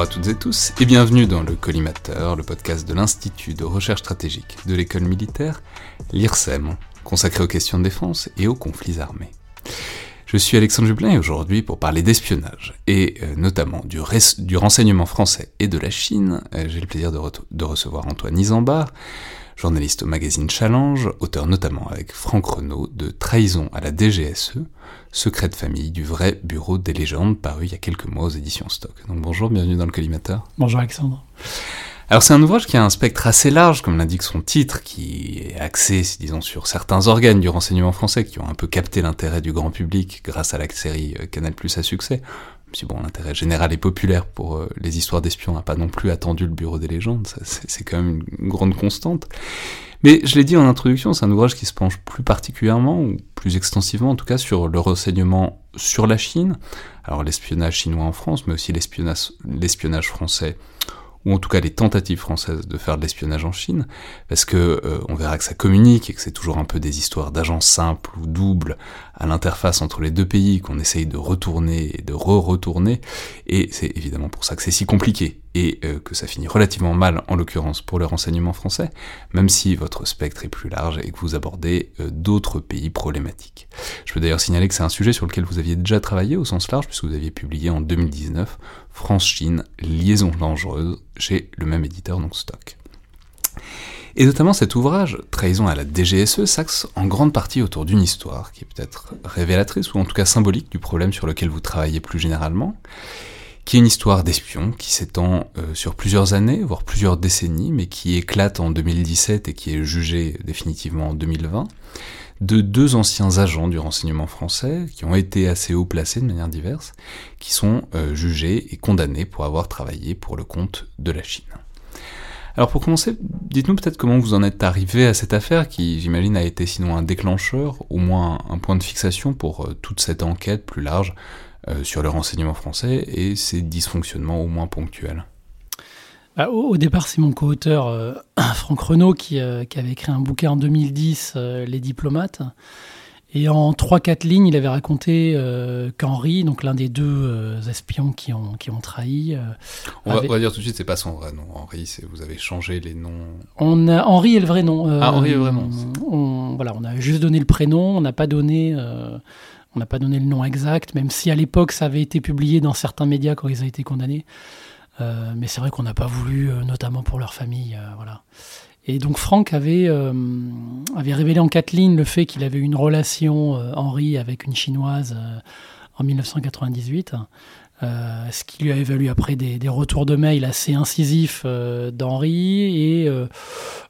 Bonjour à toutes et tous et bienvenue dans le Collimateur, le podcast de l'Institut de recherche stratégique de l'école militaire, l'IRSEM, consacré aux questions de défense et aux conflits armés. Je suis Alexandre Jublin et aujourd'hui pour parler d'espionnage et euh, notamment du, renseignement français et de la Chine, euh, j'ai le plaisir de, de, recevoir Antoine Isambard, journaliste au magazine Challenge, auteur notamment avec Franck Renaud de Trahison à la DGSE, secret de famille du vrai bureau des légendes paru il y a quelques mois aux éditions Stock. Donc bonjour, bienvenue dans le collimateur. Bonjour Alexandre. Alors c'est un ouvrage qui a un spectre assez large, comme l'indique son titre, qui est axé, disons, sur certains organes du renseignement français qui ont un peu capté l'intérêt du grand public grâce à la série euh, Canal Plus à succès. Si bon, l'intérêt général et populaire pour euh, les histoires d'espions n'a pas non plus attendu le Bureau des légendes, c'est quand même une grande constante. Mais je l'ai dit en introduction, c'est un ouvrage qui se penche plus particulièrement, ou plus extensivement en tout cas, sur le renseignement sur la Chine, alors l'espionnage chinois en France, mais aussi l'espionnage français ou en tout cas les tentatives françaises de faire de l'espionnage en Chine, parce que euh, on verra que ça communique et que c'est toujours un peu des histoires d'agents simples ou doubles à l'interface entre les deux pays qu'on essaye de retourner et de re-retourner, et c'est évidemment pour ça que c'est si compliqué et euh, que ça finit relativement mal en l'occurrence pour le renseignement français, même si votre spectre est plus large et que vous abordez euh, d'autres pays problématiques. Je peux d'ailleurs signaler que c'est un sujet sur lequel vous aviez déjà travaillé au sens large, puisque vous aviez publié en 2019 France-Chine, liaison dangereuse, chez le même éditeur, donc Stock. Et notamment cet ouvrage, Trahison à la DGSE, s'axe en grande partie autour d'une histoire qui est peut-être révélatrice ou en tout cas symbolique du problème sur lequel vous travaillez plus généralement, qui est une histoire d'espion qui s'étend euh, sur plusieurs années, voire plusieurs décennies, mais qui éclate en 2017 et qui est jugée définitivement en 2020, de deux anciens agents du renseignement français qui ont été assez haut placés de manière diverse, qui sont euh, jugés et condamnés pour avoir travaillé pour le compte de la Chine. Alors pour commencer, dites-nous peut-être comment vous en êtes arrivé à cette affaire qui, j'imagine, a été sinon un déclencheur, au moins un point de fixation pour euh, toute cette enquête plus large euh, sur le renseignement français et ses dysfonctionnements au moins ponctuels. Bah, au, départ, c'est mon co-auteur euh, Franck Renaud qui, qui, avait écrit un bouquin en 2010, Les diplomates. Et en 3-4 lignes, il avait raconté euh, qu'Henri, donc l'un des deux euh, espions qui ont, qui ont trahi. Euh, on, va, dire tout de suite, c'est pas son vrai nom. Henri, vous avez changé les noms. On a, Henri est le vrai nom. ah, Henri est le vrai nom. On, voilà, on a juste donné le prénom, on n'a pas donné. on n'a pas donné le nom exact, même si à l'époque ça avait été publié dans certains médias quand ils ont été condamnés. Mais c'est vrai qu'on n'a pas voulu, notamment pour leur famille. voilà. Et donc Franck avait, euh, révélé en quatre lignes le fait qu'il avait une relation, euh, Henri, avec une chinoise euh, en 1998. ce qui lui avait valu après des, retours de mail assez incisifs d'Henri. Et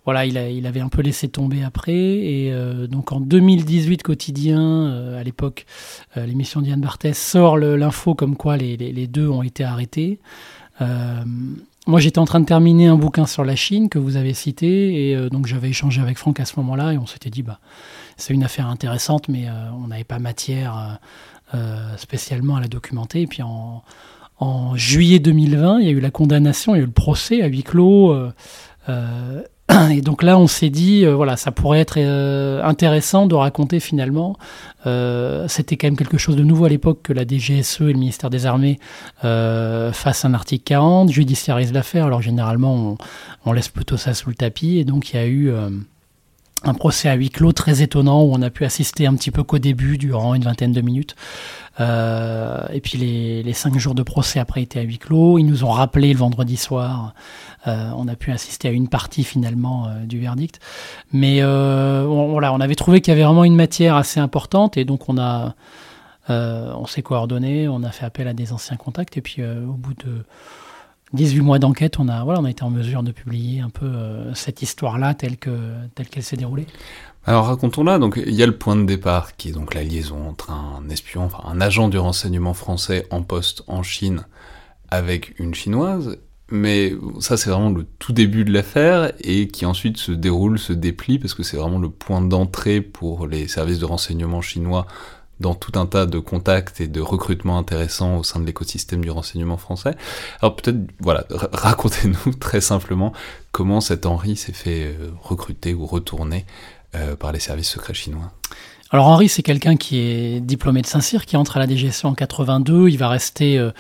voilà, il, avait un peu laissé tomber après. Et donc en 2018, quotidien, à l'époque, l'émission d'Yann Barthès sort l'info comme quoi les, deux ont été arrêtés. Moi, j'étais en train de terminer un bouquin sur la Chine que vous avez cité, et euh, donc j'avais échangé avec Franck à ce moment-là, et on s'était dit, bah, c'est une affaire intéressante, mais euh, on n'avait pas matière euh, spécialement à la documenter. Et puis en, en, juillet 2020, il y a eu la condamnation, il y a eu le procès à huis clos. Et donc là, on s'est dit, euh, voilà, ça pourrait être euh, intéressant de raconter finalement. Euh, c'était quand même quelque chose de nouveau à l'époque que la DGSE et le ministère des Armées fassent un article 40, judiciarisent l'affaire. Alors généralement, on, laisse plutôt ça sous le tapis. Et donc il y a eu un procès à huis clos très étonnant où on a pu assister un petit peu qu'au début, durant une vingtaine de minutes. Euh, et puis les, les, cinq jours de procès après étaient à huis clos. Ils nous ont rappelé le vendredi soir. Euh, on a pu assister à une partie finalement euh, du verdict. Mais on, voilà, on avait trouvé qu'il y avait vraiment une matière assez importante et donc on a, on s'est coordonné, on a fait appel à des anciens contacts et puis au bout de 18 mois d'enquête, on a, été en mesure de publier un peu euh, cette histoire-là telle qu'elle telle qu'elle s'est déroulée. Alors racontons-la, donc il y a le point de départ qui est donc la liaison entre un espion, enfin un agent du renseignement français en poste en Chine avec une chinoise, mais ça c'est vraiment le tout début de l'affaire et qui ensuite se déroule, se déplie parce que c'est vraiment le point d'entrée pour les services de renseignement chinois dans tout un tas de contacts et de recrutements intéressants au sein de l'écosystème du renseignement français. Alors peut-être, voilà, racontez-nous très simplement comment cet Henri s'est fait euh, recruter ou retourner euh, par les services secrets chinois. Alors Henri, c'est quelqu'un qui est diplômé de Saint-Cyr, qui entre à la DGSE en 82. Il va rester euh,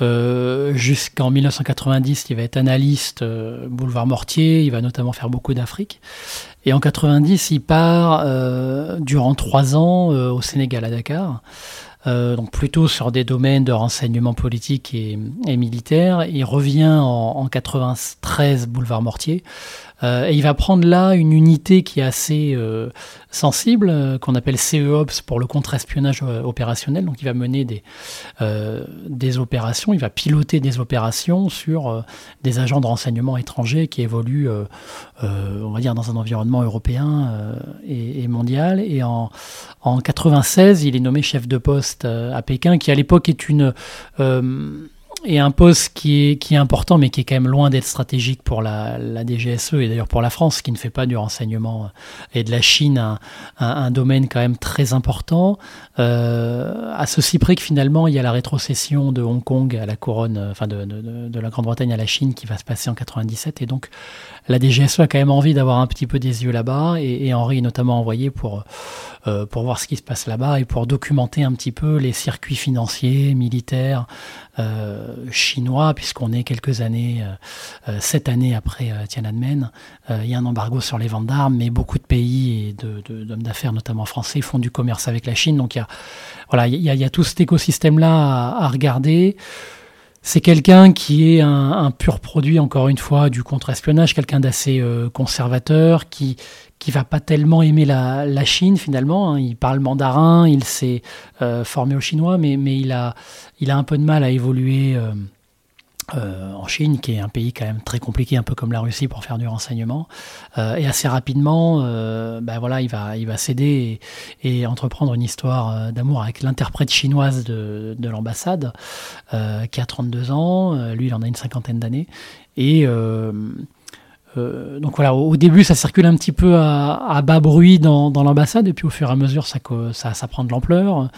euh, jusqu'en 1990. Il va être analyste euh, boulevard Mortier. Il va notamment faire beaucoup d'Afrique. Et en 90, il part durant trois ans au Sénégal, à Dakar. donc plutôt sur des domaines de renseignement politique et, militaire. Il revient en, en 93 boulevard Mortier euh, et il va prendre là une unité qui est assez euh, sensible, euh, qu'on appelle CEOPS pour le contre-espionnage opérationnel. Donc il va mener des, des opérations, il va piloter des opérations sur des agents de renseignement étrangers qui évoluent, on va dire, dans un environnement européen et, mondial. Et en, en 96, il est nommé chef de poste à Pékin, qui à l'époque est une et un poste qui est, qui est important, mais qui est quand même loin d'être stratégique pour la, la DGSE et d'ailleurs pour la France, qui ne fait pas du renseignement et de la Chine un, un, domaine quand même très important. Euh, à ceci près que finalement, il y a la rétrocession de Hong Kong à la couronne, enfin de, de, de la Grande-Bretagne à la Chine qui va se passer en 97. Et donc, la DGSE a quand même envie d'avoir un petit peu des yeux là-bas. Et, et Henri est notamment envoyé pour, euh, pour voir ce qui se passe là-bas et pour documenter un petit peu les circuits financiers, militaires, euh, chinois, puisqu'on est quelques années, euh, euh sept années après euh, Tiananmen. il y a un embargo sur les ventes d'armes, mais beaucoup de pays et d'hommes de, d'affaires, notamment français, font du commerce avec la Chine. Donc il y a, voilà, il y a, il y a tout cet écosystème-là à, à regarder. C'est quelqu'un qui est un, pur produit, encore une fois, du contre-espionnage, quelqu'un d'assez euh, conservateur, qui qui va pas tellement aimer la, la Chine finalement. Hein. Il parle mandarin, il s'est euh, formé au chinois, mais, mais il, a, il a un peu de mal à évoluer euh, euh, en Chine, qui est un pays quand même très compliqué, un peu comme la Russie pour faire du renseignement. Euh, et assez rapidement, euh, ben voilà, il va, il va céder et, et entreprendre une histoire d'amour avec l'interprète chinoise de, de l'ambassade, qui a 32 ans. lui, il en a une cinquantaine d'années. Et euh, donc voilà, au, début, ça circule un petit peu à, bas bruit dans, l'ambassade, et puis au fur et à mesure, ça, prend de l'ampleur.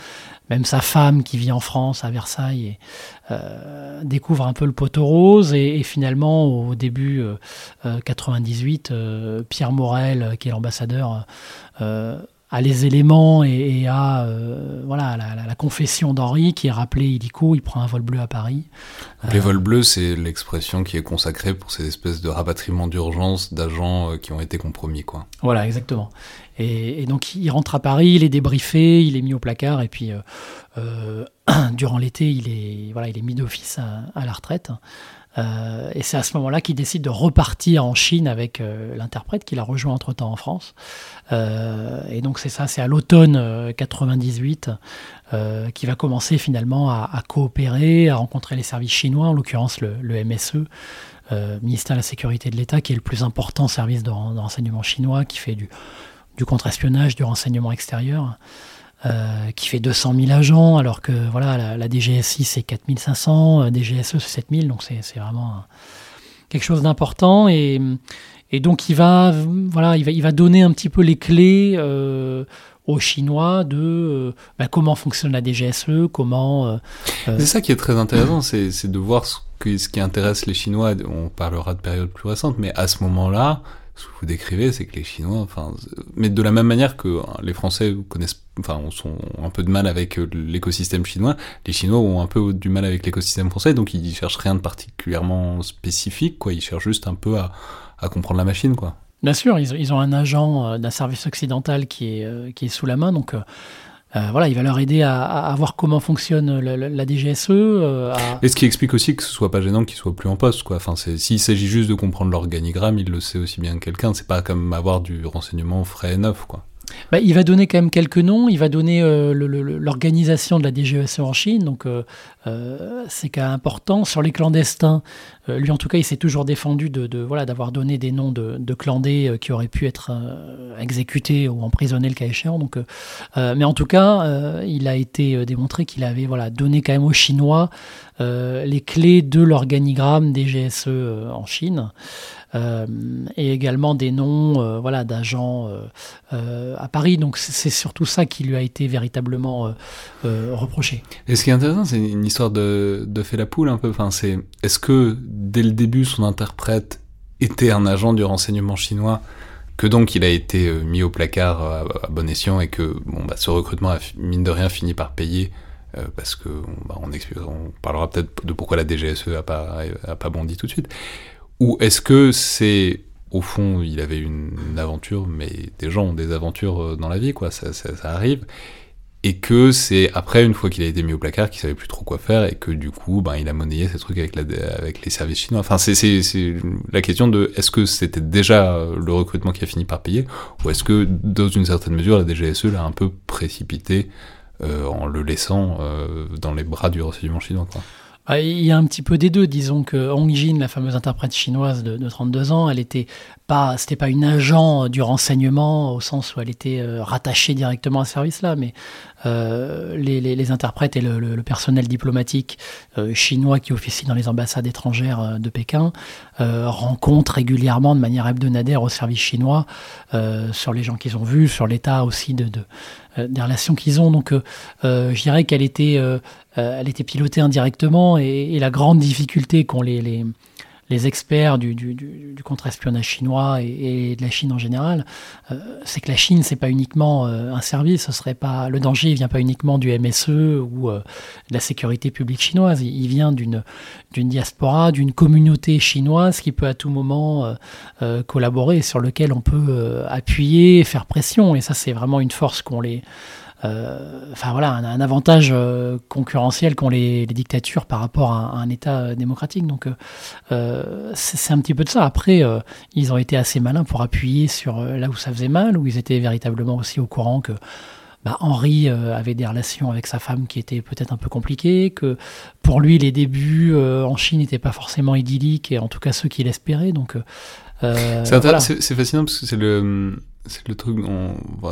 Même sa femme, qui vit en France, à Versailles, euh, découvre un peu le poteau rose. Et, et finalement, au début euh, 98, euh, euh, Pierre Morel, qui est l'ambassadeur, à les éléments et, et à euh, voilà la, la, la confession d'Henri qui est rappelé illico, il prend un vol bleu à Paris. Les euh, vols bleus, c'est l'expression qui est consacrée pour ces espèces de rapatriements d'urgence d'agents euh, qui ont été compromis, quoi. Voilà, exactement. Et, et, donc il rentre à Paris, il est débriefé, il est mis au placard et puis durant l'été, il est voilà, il est mis d'office à, à, la retraite. Euh, et c'est à ce moment-là qu'il décide de repartir en Chine avec euh, l'interprète qu'il a rejoint entre-temps en France. Euh, et donc c'est ça, c'est à l'automne 98 euh, qui va commencer finalement à, coopérer, à rencontrer les services chinois, en l'occurrence le, le, MSE, ministère de la Sécurité de l'État, qui est le plus important service de, de renseignement chinois, qui fait du, du contre-espionnage, du renseignement extérieur. Euh, qui fait 200 000 agents, alors que voilà, la, la DGSI c'est 4500, euh, DGSE c'est 7000, donc c'est vraiment quelque chose d'important. Et, et, donc il va, voilà, il va, il va donner un petit peu les clés euh, aux Chinois de euh, bah, comment fonctionne la DGSE, comment. C'est ça qui est très intéressant, c'est de voir ce, que, ce qui intéresse les Chinois. On parlera de périodes plus récentes, mais à ce moment-là, ce que vous décrivez, c'est que les Chinois, enfin, mais de la même manière que les Français connaissent, enfin, sont un peu de mal avec euh, l'écosystème chinois, les Chinois ont un peu du mal avec l'écosystème français, donc ils cherchent rien de particulièrement spécifique, quoi. Ils cherchent juste un peu à, comprendre la machine, quoi. Bien sûr, ils, ont un agent d'un service occidental qui est, qui est sous la main, donc voilà, il va leur aider à, voir comment fonctionne la, DGSE. Et ce qui explique aussi que ce soit pas gênant qu'ils soient plus en poste, quoi. Enfin, s'il s'agit juste de comprendre l'organigramme, il le sait aussi bien que quelqu'un. C'est pas comme avoir du renseignement frais et neuf, quoi. Bah, il va donner quand même quelques noms. Il va donner euh, l'organisation de la DGSE en Chine, donc euh, euh, c'est quand même important. Sur les clandestins, lui en tout cas, il s'est toujours défendu de, voilà d'avoir donné des noms de, de clandés qui auraient pu être exécutés ou emprisonnés le cas échéant. Donc, mais en tout cas, il a été démontré qu'il avait voilà donné quand même aux Chinois les clés de l'organigramme DGSE en Chine. Euh, et également des noms euh, voilà, d'agents euh, à Paris. Donc c'est surtout ça qui lui a été véritablement reproché. Et ce qui est intéressant, c'est une histoire de, de fait la poule un peu. Enfin, est-ce que dès le début, son interprète était un agent du renseignement chinois que donc il a été mis au placard à, bon escient et que bon, bah, ce recrutement a mine de rien fini par payer parce que bah, on, parlera peut-être de pourquoi la DGSE a pas, a pas bondi tout de suite. Ou est-ce que c'est au fond, il avait une, aventure, mais des gens ont des aventures euh, dans la vie, quoi, ça, ça, arrive, et que c'est après, une fois qu'il a été mis au placard, qu'il savait plus trop quoi faire, et que du coup, ben, il a monnayé ces trucs avec, la, avec les services chinois. Enfin, c'est la question de est-ce que c'était déjà le recrutement qui a fini par payer, ou est-ce que, dans une certaine mesure, la DGSE l'a un peu précipité euh, en le laissant euh, dans les bras du renseignement chinois, quoi. Ah, il y a un petit peu des deux. Disons que Hong Jin, la fameuse interprète chinoise de, de 32 ans, elle était pas, c'était pas une agent du renseignement au sens où elle était euh, rattachée directement à ce service-là, mais euh, les, les, interprètes et le, personnel diplomatique euh, chinois qui officie dans les ambassades étrangères de Pékin rencontrent régulièrement de manière hebdomadaire au service chinois sur les gens qu'ils ont vus, sur l'état aussi de, de des relations qu'ils ont. Donc, je dirais qu'elle était, elle était pilotée indirectement et, et la grande difficulté qu'ont les, les les experts du, contre-espionnage chinois et, de la Chine en général, euh, c'est que la Chine, c'est pas uniquement euh, un service, ce serait pas le danger, il vient pas uniquement du MSE ou euh, de la sécurité publique chinoise, il, vient d'une diaspora, d'une communauté chinoise qui peut à tout moment collaborer, sur lequel on peut appuyer, faire pression, et ça c'est vraiment une force qu'on les enfin voilà, un, avantage euh, concurrentiel qu'ont les, dictatures par rapport à, un État euh, démocratique. Donc c'est un petit peu de ça. Après, ils ont été assez malins pour appuyer sur là où ça faisait mal, où ils étaient véritablement aussi au courant que bah, Henri avait des relations avec sa femme qui étaient peut-être un peu compliquées, que pour lui les débuts en Chine n'étaient pas forcément idylliques, et en tout cas ceux qu'il espérait. Donc c'est fascinant parce que c'est le c'est le truc,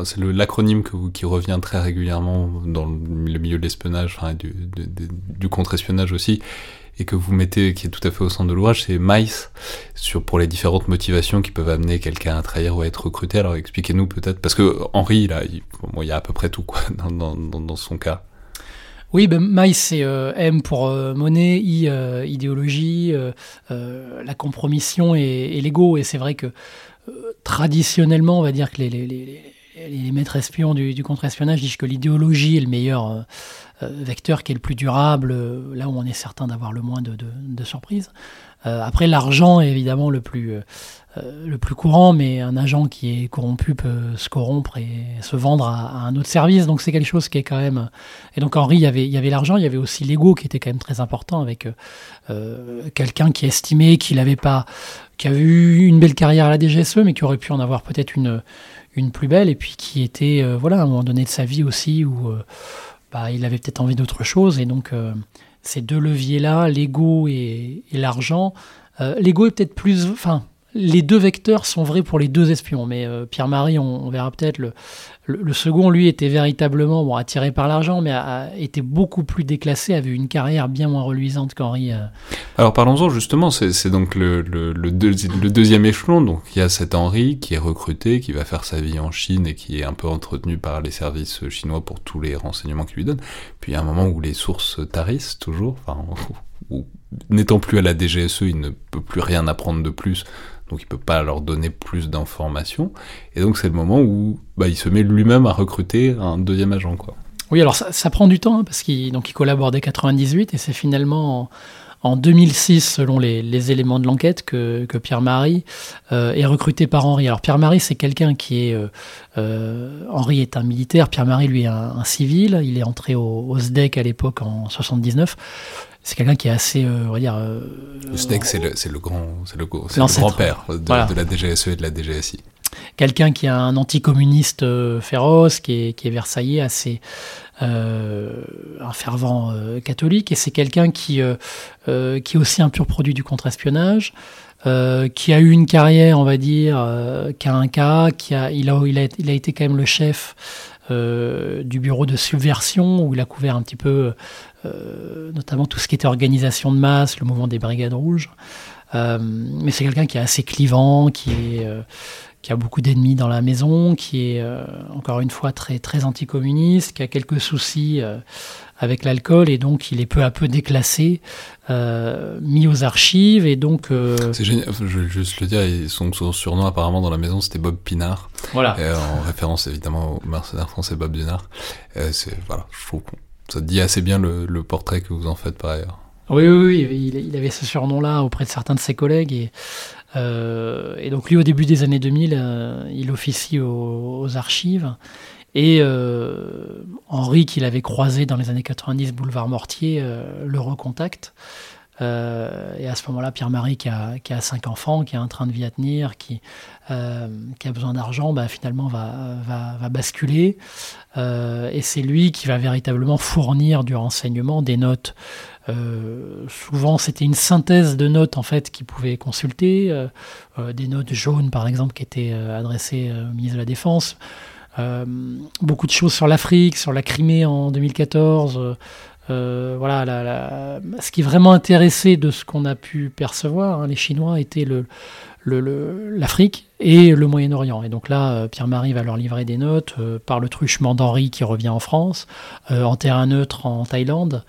c'est l'acronyme qui revient très régulièrement dans le milieu de l'espionnage, enfin, du, du contre-espionnage aussi, et que vous mettez, qui est tout à fait au centre de l'ouvrage, c'est MICE, sur, pour les différentes motivations qui peuvent amener quelqu'un à trahir ou à être recruté. Alors expliquez-nous peut-être, parce que Henri, là, il, y a à peu près tout, quoi, dans, dans, son cas. Oui, ben, MICE, c'est euh, M pour euh, monnaie, I, euh, idéologie, la compromission et l'ego. Et c'est vrai que traditionnellement, on va dire que les, maîtres espions du, contre-espionnage disent que l'idéologie est le meilleur euh, euh, vecteur qui est le plus durable, euh, là où on est certain d'avoir le moins de, surprises. après, l'argent est évidemment le plus, courant, mais un agent qui est corrompu peut se corrompre et se vendre à, un autre service. Donc c'est quelque chose qui est quand même. Et donc Henri, il avait, il y avait l'argent, il y avait aussi l'ego qui était quand même très important avec quelqu'un qui estimait qu'il n'avait pas qui a eu une belle carrière à la DGSE, mais qui aurait pu en avoir peut-être une, une plus belle, et puis qui était, euh, voilà, à un moment donné de sa vie aussi, où euh, bah, il avait peut-être envie d'autre chose, et donc euh, ces deux leviers-là, l'ego et, et l'argent, l'ego est peut-être plus, enfin, les deux vecteurs sont vrais pour les deux espions, mais Pierre-Marie, on, verra peut-être le, le, second, lui, était véritablement attiré par l'argent, mais été beaucoup plus déclassé, avait une carrière bien moins reluisante qu'Henri. Euh. Alors parlons-en justement, c'est donc le, deuxième échelon. Donc il y a cet Henri qui est recruté, qui va faire sa vie en Chine et qui est un peu entretenu par les services chinois pour tous les renseignements qu'il lui donnent. Puis il y a un moment où les sources tarissent toujours, où, n'étant plus à la DGSE, il ne peut plus rien apprendre de plus donc il peut pas leur donner plus d'informations. Et donc c'est le moment où bah, il se met lui-même à recruter un deuxième agent. Quoi. Oui, alors ça, prend du temps, hein, parce qu'il il collabore dès 98, et c'est finalement en 2006, selon les, éléments de l'enquête, que, Pierre-Marie est recruté par Henri. Alors Pierre-Marie, c'est quelqu'un qui est... Henri est un militaire, Pierre-Marie, lui, est un, civil. Il est entré au, au SDEC à l'époque en 79 c'est quelqu'un qui est assez, on va dire. le SDEC, c'est le, le, grand, c'est le, grand-père de, de, la DGSE et de la DGSI quelqu'un qui est un anticommuniste euh, féroce, qui est, qui est versaillais, assez euh, un fervent euh, catholique, et c'est quelqu'un qui, qui est aussi un pur produit du contre-espionnage. qui a eu une carrière, on va dire, qui a un cas, qui a, il, a, il, a, il a été quand même le chef du bureau de subversion, où il a couvert un petit peu, notamment tout ce qui était organisation de masse, le mouvement des Brigades Rouges. mais c'est quelqu'un qui est assez clivant, qui est, qui a beaucoup d'ennemis dans la maison, qui est euh, encore une fois très, très anticommuniste, qui a quelques soucis euh, avec l'alcool et donc il est peu à peu déclassé, euh, mis aux archives et donc. C'est génial, je vais juste le dire, son, surnom apparemment dans la maison c'était Bob Pinard. Voilà. en référence évidemment au mercenaire français Bob Pinard. c'est, voilà, je trouve que ça dit assez bien le, le portrait que vous en faites par ailleurs. Oui, oui, oui, il, avait ce surnom-là auprès de certains de ses collègues. Et, et donc lui, au début des années 2000, euh, il officie aux, archives. Et euh, Henri, qu'il avait croisé dans les années 90, boulevard Mortier, le recontacte. et à ce moment-là, Pierre-Marie, qui a, cinq enfants, qui a un train de vie à tenir, qui, a besoin d'argent, bah, finalement va, va basculer. et c'est lui qui va véritablement fournir du renseignement, des notes euh, souvent, c'était une synthèse de notes en fait qu'ils pouvaient consulter, euh, euh, des notes jaunes par exemple qui étaient adressées au ministre de la Défense. beaucoup de choses sur l'Afrique, sur la Crimée en 2014. voilà, ce qui est vraiment intéressé de ce qu'on a pu percevoir, hein, les Chinois, était le, l'Afrique et le Moyen-Orient. Et donc là, Pierre-Marie va leur livrer des notes par le truchement d'Henri qui revient en France, en terrain neutre en Thaïlande.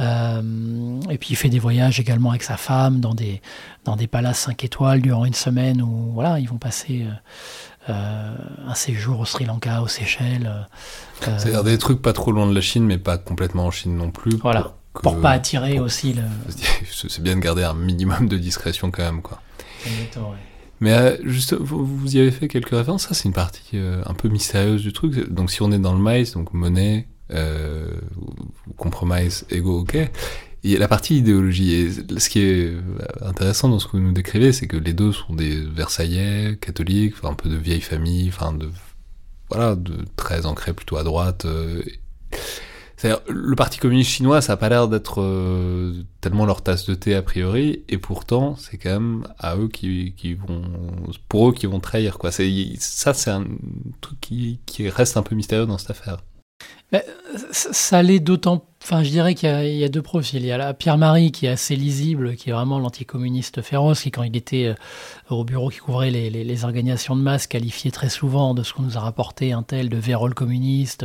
Euh, et puis il fait des voyages également avec sa femme dans des, dans des palaces 5 étoiles durant une semaine où voilà, ils vont passer euh, euh, un séjour au Sri Lanka, aux Seychelles. C'est-à-dire des trucs pas trop loin de la Chine, mais pas complètement en Chine non plus. Voilà, pour, pas attirer aussi le... C'est bien de garder un minimum de discrétion quand même. quoi. Mais juste, vous, y avez fait quelques références. Ça, c'est une partie un peu mystérieuse du truc. Donc, si on est dans le maïs, donc monnaie, euh, compromise, ego, ok. Et la partie idéologie, ce qui est intéressant dans ce que vous nous décrivez, c'est que les deux sont des Versaillais, catholiques, enfin, un peu de vieille famille, enfin de voilà, de très ancrés plutôt à droite. Euh, le Parti communiste chinois, ça a pas l'air d'être euh, tellement leur tasse de thé a priori, et pourtant, c'est quand même à eux qui, qui vont, pour eux qui vont trahir quoi. Ça, c'est un truc qui, qui reste un peu mystérieux dans cette affaire. Ça l'est d'autant. Enfin, je dirais qu'il y, a deux profils. Il y a Pierre-Marie qui est assez lisible, qui est vraiment l'anticommuniste féroce, qui, quand il était euh, au bureau qui couvrait les, organisations de masse, qualifiait très souvent de ce qu'on nous a rapporté un tel de vérole communiste.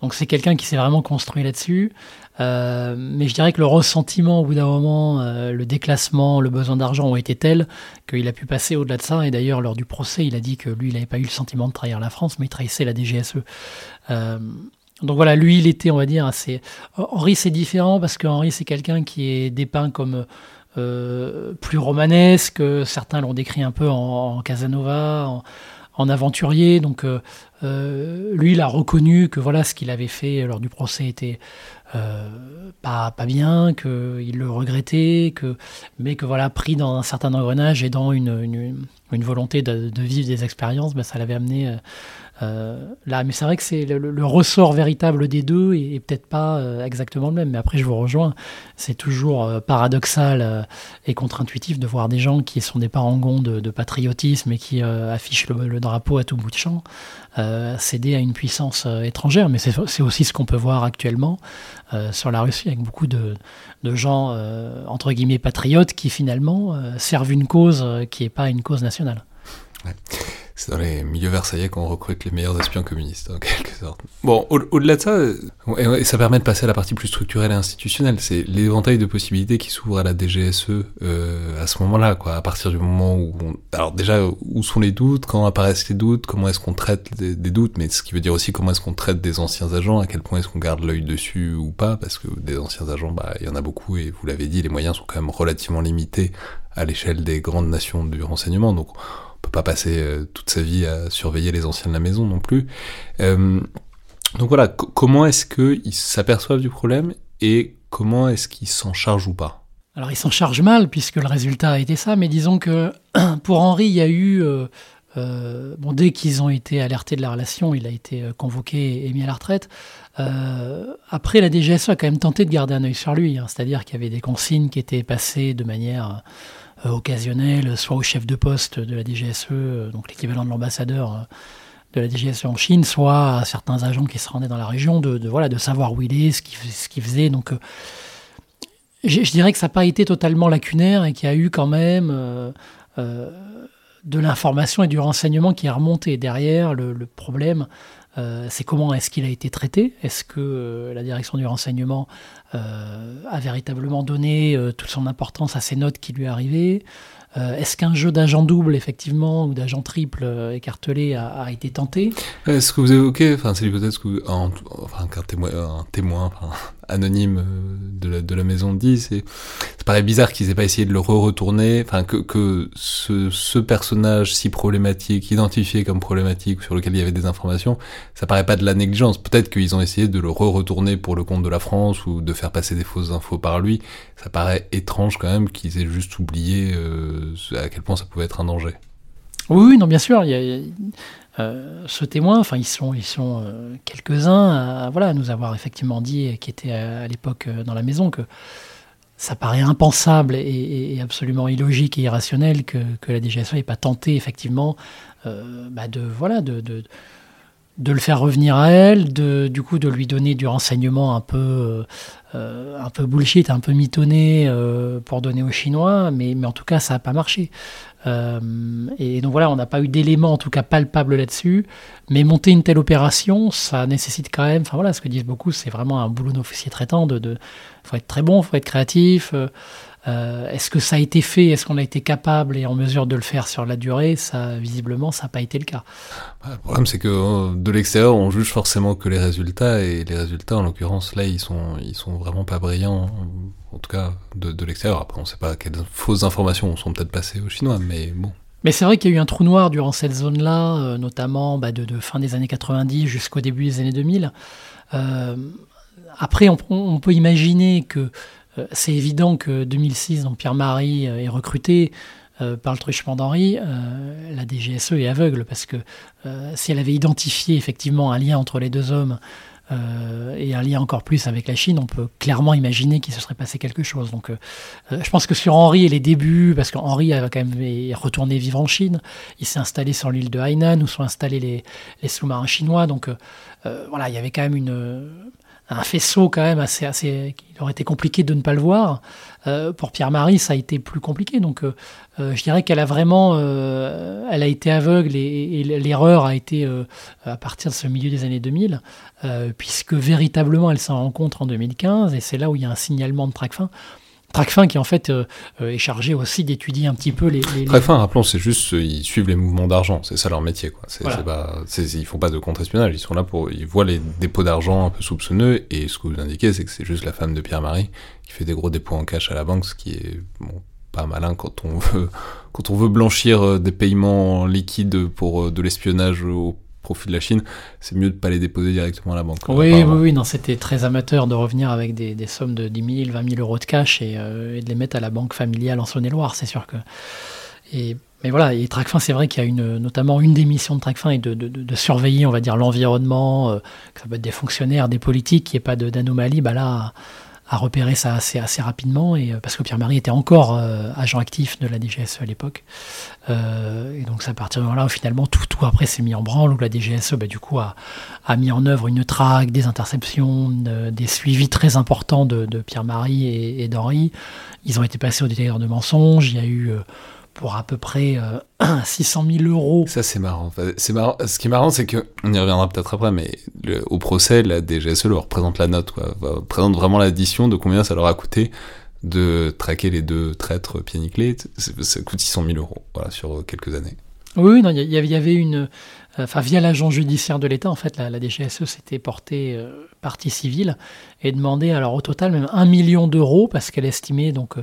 Donc, c'est quelqu'un qui s'est vraiment construit là-dessus. Euh, mais je dirais que le ressentiment, au bout d'un moment, euh, le déclassement, le besoin d'argent ont été tels qu'il a pu passer au-delà de ça. Et d'ailleurs, lors du procès, il a dit que lui, il n'avait pas eu le sentiment de trahir la France, mais il trahissait la DGSE. Donc voilà, lui, il était, on va dire, assez. Henri, c'est différent parce que Henri, c'est quelqu'un qui est dépeint comme euh, plus romanesque. Certains l'ont décrit un peu en, Casanova, aventurier. Donc euh, euh, lui, il a reconnu que voilà, ce qu'il avait fait lors du procès était pas, pas bien, qu'il le regrettait, que, mais que voilà, pris dans un certain engrenage et dans une, une, volonté de, vivre des expériences, ben, ça l'avait amené euh, là, mais c'est vrai que c'est le, ressort véritable des deux et, peut-être pas euh, exactement le même. Mais après, je vous rejoins. C'est toujours euh, paradoxal et contre-intuitif de voir des gens qui sont des parangons de, patriotisme et qui affichent le, drapeau à tout bout de champ céder à une puissance étrangère. Mais c'est aussi ce qu'on peut voir actuellement sur la Russie avec beaucoup de, gens entre guillemets patriotes qui finalement servent une cause qui n'est pas une cause nationale. C'est dans les milieux versaillais qu'on recrute les meilleurs espions communistes, en quelque sorte. Bon, au-delà de ça, et ça permet de passer à la partie plus structurelle et institutionnelle. C'est l'éventail de possibilités qui s'ouvre à la DGSE euh, à ce moment-là, quoi. À partir du moment où, alors déjà, où sont les doutes, quand apparaissent les doutes, comment est-ce qu'on traite des, doutes, mais ce qui veut dire aussi comment est-ce qu'on traite des anciens agents, à quel point est-ce qu'on garde l'œil dessus ou pas, parce que des anciens agents, bah, il y en a beaucoup et vous l'avez dit, les moyens sont quand même relativement limités à l'échelle des grandes nations du renseignement, donc peut pas passer euh, toute sa vie à surveiller les anciens de la maison non plus. Euh, donc voilà, comment est-ce qu'ils s'aperçoivent du problème et comment est-ce qu'ils s'en chargent ou pas? Alors ils s'en chargent mal puisque le résultat a été ça, mais disons que pour Henri, il y a eu... Euh, bon, dès qu'ils ont été alertés de la relation, il a été convoqué et mis à la retraite. après, la DGSE a quand même tenté de garder un œil sur lui, hein. c'est-à-dire qu'il y avait des consignes qui étaient passées de manière euh, occasionnel, soit au chef de poste de la DGSE, euh, donc l'équivalent de l'ambassadeur euh, de la DGSE en Chine, soit à certains agents qui se rendaient dans la région, de, voilà, de savoir où il est, ce qu'il faisait. Donc, je, dirais que ça n'a pas été totalement lacunaire et qu'il y a eu quand même de l'information et du renseignement qui est remonté derrière le problème. C'est comment est-ce qu'il a été traité? Est-ce que la direction du renseignement euh, a véritablement donné euh, toute son importance à ces notes qui lui arrivaient? Euh, est-ce qu'un jeu d'agent double, effectivement, ou d'agent triple écartelé a, été tenté? Ce que vous évoquez, enfin, c'est l'hypothèse qu'un témoin, anonyme euh, de la, maison dit, c'est, ça paraît bizarre qu'ils aient pas essayé de le re-retourner, enfin que, ce, personnage si problématique, identifié comme problématique, sur lequel il y avait des informations, ça paraît pas de la négligence. Peut-être qu'ils ont essayé de le re-retourner pour le compte de la France ou de faire passer des fausses infos par lui. Ça paraît étrange quand même qu'ils aient juste oublié euh, à quel point ça pouvait être un danger. Oui, non, bien sûr. Il y a, euh, ce témoin, enfin ils sont, ils sont euh, quelques-uns à, voilà, nous avoir effectivement dit, qui étaient à, l'époque euh, dans la maison, que ça paraît impensable et, absolument illogique et irrationnel que, la DGSE n'ait pas tenté effectivement bah, de, voilà, de, de, de, le faire revenir à elle, de, du coup de lui donner du renseignement un peu, un peu bullshit, un peu mitonné pour donner aux Chinois, mais, mais en tout cas ça n'a pas marché. Euh, et donc voilà, on n'a pas eu d'éléments en tout cas palpables là-dessus. Mais monter une telle opération, ça nécessite quand même, enfin voilà, ce que disent beaucoup, c'est vraiment un boulot d'officier traitant. De, de, faut être très bon, faut être créatif. Euh, euh, est-ce que ça a été fait? Est-ce qu'on a été capable et en mesure de le faire sur la durée? Ça, visiblement, ça n'a pas été le cas. Bah, le problème, c'est que de l'extérieur, on juge forcément que les résultats, et les résultats, en l'occurrence, là, ils sont, ils sont vraiment pas brillants en tout cas de, l'extérieur. Après, on ne sait pas quelles fausses informations sont peut-être passées aux Chinois, mais bon. Mais c'est vrai qu'il y a eu un trou noir durant cette zone-là, euh, notamment bah, de, fin des années 90 jusqu'au début des années 2000. Euh, après, on, peut imaginer que euh, c'est évident que 2006, donc Pierre-Marie est recruté par le truchement d'Henri, la DGSE est aveugle parce que si elle avait identifié effectivement un lien entre les deux hommes euh, et un lien encore plus avec la Chine, on peut clairement imaginer qu'il se serait passé quelque chose. Donc, euh, euh, je pense que sur Henri et les débuts, parce qu'Henri a quand même retourné vivre en Chine, il s'est installé sur l'île de Hainan où sont installés les, les sous-marins chinois. Donc, voilà, il y avait quand même une, un faisceau quand même assez, assez, il aurait été compliqué de ne pas le voir. Euh, pour Pierre-Marie, ça a été plus compliqué. Donc, euh, euh, je dirais qu'elle a vraiment, elle a été aveugle et, l'erreur a été à partir de ce milieu des années 2000, puisque véritablement elle s'en rencontre en 2015 et c'est là où il y a un signalement de Tracfin. Tracfin qui en fait euh, euh, est chargé aussi d'étudier un petit peu les. les Tracfin, rappelons, c'est juste euh, ils suivent les mouvements d'argent, c'est ça leur métier quoi. C'est, pas, ils font pas de contre-espionnage, ils sont là pour, ils voient les dépôts d'argent un peu soupçonneux et ce que vous indiquez, c'est que c'est juste la femme de Pierre-Marie qui fait des gros dépôts en cash à la banque, ce qui est bon, pas malin quand on veut quand on veut blanchir des paiements liquides pour de l'espionnage au profit de la Chine, c'est mieux de ne pas les déposer directement à la banque. Oui, oui, oui, non, c'était très amateur de revenir avec des, des, sommes de 10 000, 20 000 euros de cash euh, et, de les mettre à la banque familiale en Saône-et-Loire, c'est sûr que. Et, mais voilà, et Tracfin, c'est vrai qu'il y a une, notamment une des missions de Tracfin est de, de, de, surveiller, on va dire, l'environnement, euh, que ça peut être des fonctionnaires, des politiques, qu'il n'y ait pas d'anomalie. Bah là, a repéré ça assez, rapidement, et, euh, parce que Pierre-Marie était encore euh, agent actif de la DGSE à l'époque. Euh, et donc, c'est à partir de là où finalement tout, tout après s'est mis en branle, où la DGSE, bah, du coup, a, a, mis en œuvre une traque, des interceptions, des suivis très importants de, Pierre-Marie et, et d'Henri. Ils ont été passés au détecteur de mensonges. Il y a eu pour à peu près 600 000 euros. Ça, c'est marrant. c'est marrant. Ce qui est marrant, c'est que, on y reviendra peut-être après, mais au procès, la DGSE leur représente la note, quoi. Représente vraiment l'addition de combien ça leur a coûté de traquer les deux traîtres pieds Ça coûte 600 000 euros, voilà, sur quelques années. Oui, non, il y, avait une. Enfin, via l'agent judiciaire de l'État, en fait, la, DGSE s'était portée euh, partie civile et demandait, alors au total, même un million d'euros, parce qu'elle estimait donc. Euh,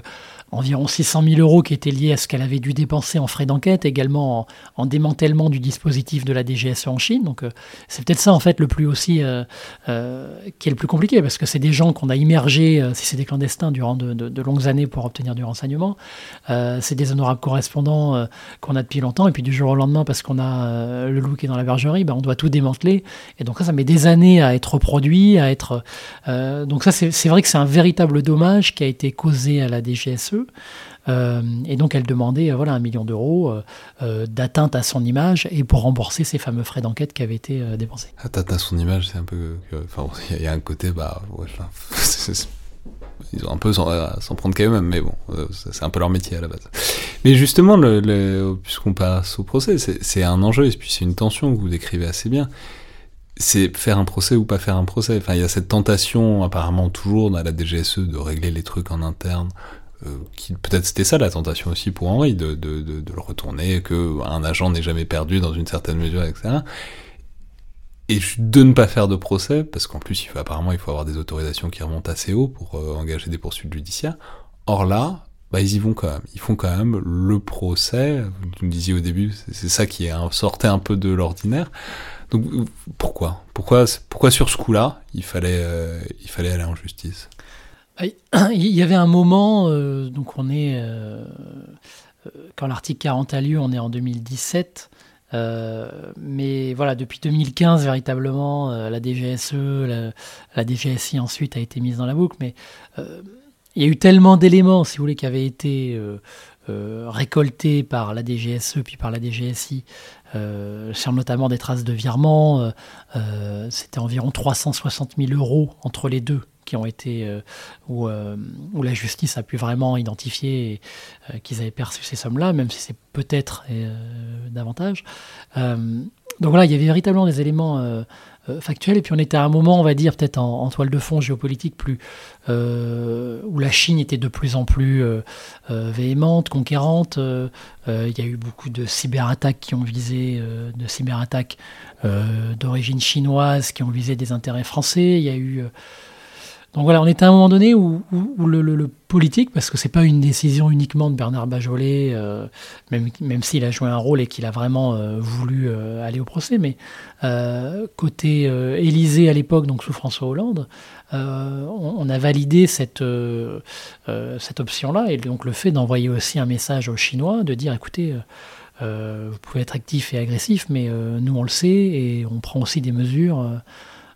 environ 600 000 euros qui étaient liés à ce qu'elle avait dû dépenser en frais d'enquête, également en, démantèlement du dispositif de la DGSE en Chine. Donc euh, c'est peut-être ça en fait le plus aussi euh, euh, qui est le plus compliqué parce que c'est des gens qu'on a immergés, si c'est des clandestins, durant de, longues années pour obtenir du renseignement. c'est des honorables correspondants qu'on a depuis longtemps et puis du jour au lendemain parce qu'on a le loup qui est dans la bergerie, ben, on doit tout démanteler et donc ça, ça met des années à être produit, à être donc ça c'est vrai que c'est un véritable dommage qui a été causé à la DGSE euh, et donc elle demandait euh, voilà, un million d'euros euh, d'atteinte à son image et pour rembourser ces fameux frais d'enquête qui avaient été dépensés. Atteinte à son image, c'est un peu. Enfin, il y, a un côté, bah. ils ont un peu s'en prendre quand même, mais bon, c'est un peu leur métier à la base. Mais justement, puisqu'on passe au procès, c'est un enjeu et puis c'est une tension que vous décrivez assez bien c'est faire un procès ou pas faire un procès. Enfin, il y a cette tentation apparemment toujours dans la DGSE de régler les trucs en interne, euh, peut-être c'était ça la tentation aussi pour Henri, de, de, de, de le retourner, qu'un agent n'est jamais perdu dans une certaine mesure, etc. Et de ne pas faire de procès, parce qu'en plus, il faut, apparemment, il faut avoir des autorisations qui remontent assez haut pour euh, engager des poursuites judiciaires. Or là, bah, ils y vont quand même. Ils font quand même le procès. Vous me disiez au début, c'est ça qui est, sortait un peu de l'ordinaire. Donc pourquoi? Pourquoi pourquoi sur ce coup-là, il fallait euh, il fallait aller en justice? il y avait un moment, euh, donc on est, euh, euh, quand l'article 40 a lieu, on est en 2017. mais voilà, depuis 2015, véritablement, la DGSE, la, DGSI ensuite a été mise dans la boucle. Mais il y a eu tellement d'éléments, si vous voulez, qui avaient été récoltés par la DGSE puis par la DGSI, sur notamment des traces de virement. C'était environ 360 000 euros entre les deux qui ont été euh, euh, où, la justice a pu vraiment identifier euh, qu'ils avaient perçu ces sommes-là, même si c'est peut-être davantage. donc voilà, il y avait véritablement des éléments factuels. Et puis on était à un moment, on va dire, peut-être en, toile de fond géopolitique, plus, où la Chine était de plus en plus véhémente, conquérante. il y a eu beaucoup de cyberattaques qui ont visé, de cyberattaques d'origine chinoise qui ont visé des intérêts français. Il y a eu donc voilà, on était à un moment donné où, le, politique, parce que c'est pas une décision uniquement de Bernard Bajolet, euh, même, même s'il a joué un rôle et qu'il a vraiment euh, voulu euh, aller au procès, mais côté Élysée à l'époque, donc sous François Hollande, on, a validé cette, cette option-là, et donc le fait d'envoyer aussi un message aux Chinois, de dire écoutez, vous pouvez être actif et agressif, mais nous on le sait, et on prend aussi des mesures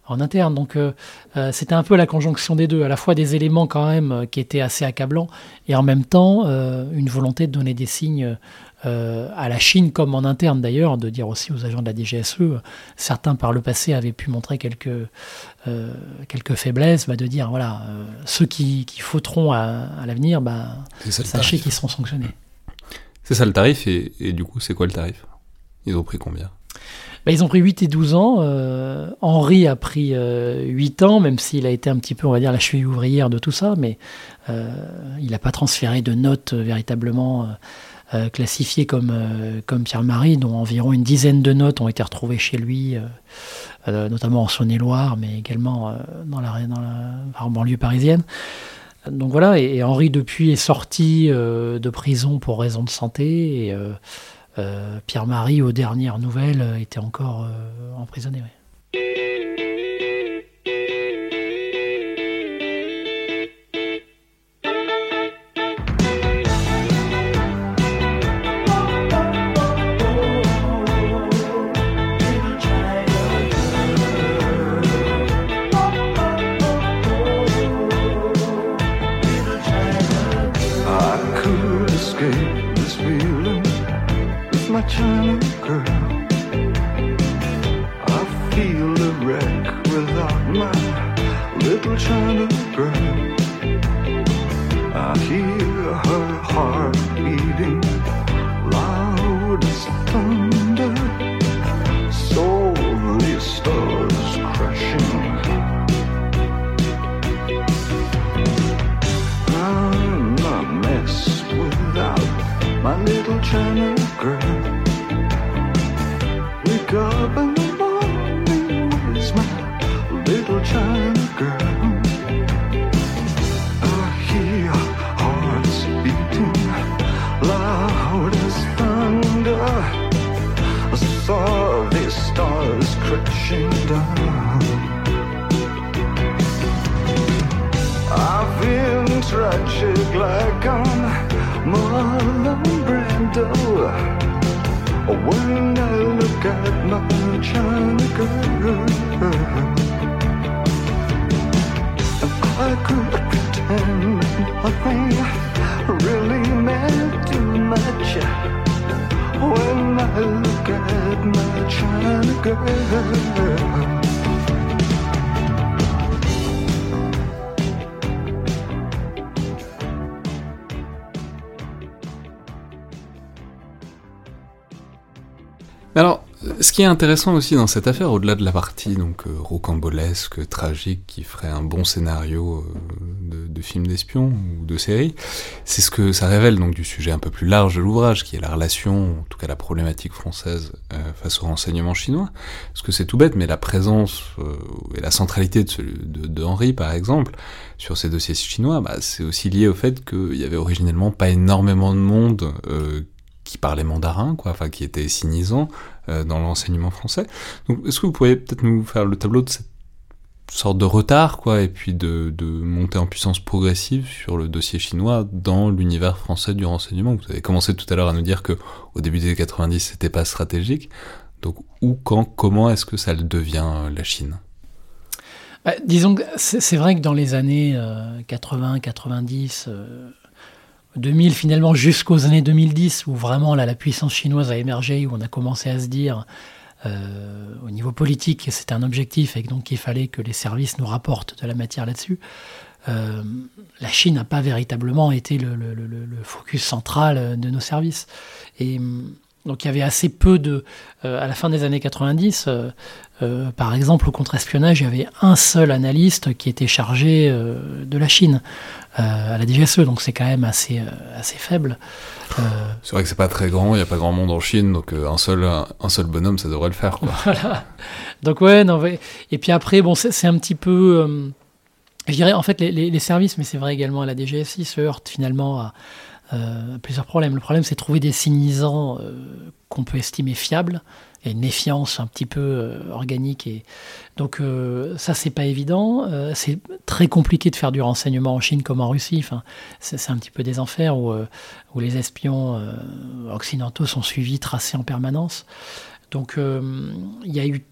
en interne. Donc euh, euh, c'était un peu la conjonction des deux, à la fois des éléments quand même euh, qui étaient assez accablants et en même temps une volonté de donner des signes à la Chine comme en interne d'ailleurs, de dire aussi aux agents de la DGSE, certains par le passé avaient pu montrer quelques, quelques faiblesses, bah, de dire voilà, ceux qui, qui fauteront à, l'avenir, bah, sachez qu'ils seront sanctionnés. C'est ça le tarif et, et du coup c'est quoi le tarif? Ils ont pris combien? Bah, ils ont pris 8 et 12 ans. Euh, Henri a pris 8 euh, ans, même s'il a été un petit peu, on va dire, la cheville ouvrière de tout ça, mais euh, il n'a pas transféré de notes véritablement classifiées comme, Pierre-Marie, dont environ une dizaine de notes ont été retrouvées chez lui, notamment en Saône-et-Loire, mais également dans, la, la banlieue parisienne. Donc voilà, et, Henri depuis est sorti de prison pour raison de santé. Pierre-Marie, aux dernières nouvelles, euh, était encore euh, emprisonné. Alors, ce qui est intéressant aussi dans cette affaire, au-delà de la partie donc euh, rocambolesque, tragique, qui ferait un bon scénario euh, de, film d'espion ou de série, c'est ce que ça révèle donc du sujet un peu plus large de l'ouvrage, qui est la relation, en tout cas la problématique française euh, face au renseignement chinois. Parce que c'est tout bête, mais la présence et la centralité de, Henri, par exemple, sur ces dossiers chinois, bah, c'est aussi lié au fait qu'il y avait originellement pas énormément de monde qui parlait mandarin, quoi, enfin qui était sinisant euh, dans l'enseignement français. Donc, est-ce que vous pourriez peut-être nous faire le tableau de cette sorte de retard, quoi, et puis de, de montée en puissance progressive sur le dossier chinois dans l'univers français du renseignement? Vous avez commencé tout à l'heure à nous dire que au début des 90, c'était pas stratégique. Donc, où, quand, comment est-ce que ça le devient euh, la Chine? Bah, Disons que c'est vrai que dans les années euh, 80, 90. Euh 2000 finalement jusqu'aux années 2010 où vraiment là, la puissance chinoise a émergé, où on a commencé à se dire euh, au niveau politique c'était un objectif et donc il fallait que les services nous rapportent de la matière là-dessus. Euh, la Chine n'a pas véritablement été le, focus central de nos services. Et donc il y avait assez peu de... Euh, à la fin des années 90, euh, euh, par exemple, au contre-espionnage, il y avait un seul analyste qui était chargé euh, de la Chine euh, à la DGSE, donc c'est quand même assez, assez faible. C'est vrai que c'est pas très grand, il n'y a pas grand monde en Chine, donc un seul, un seul bonhomme, ça devrait le faire. Quoi. Voilà. Donc ouais, non, ouais. et puis après, bon, c'est un petit peu... je dirais, en fait, les, les, les services, mais c'est vrai également à la DGSI, se heurtent finalement à euh, plusieurs problèmes. Le problème, c'est trouver des signalisants euh, qu'on peut estimer fiables une méfiance un petit peu euh, organique. Et... Donc, euh, ça, c'est pas évident. Euh, c'est très compliqué de faire du renseignement en Chine comme en Russie. Enfin, c'est un petit peu des enfers où, où les espions occidentaux sont suivis, tracés en permanence. Donc, il y a eu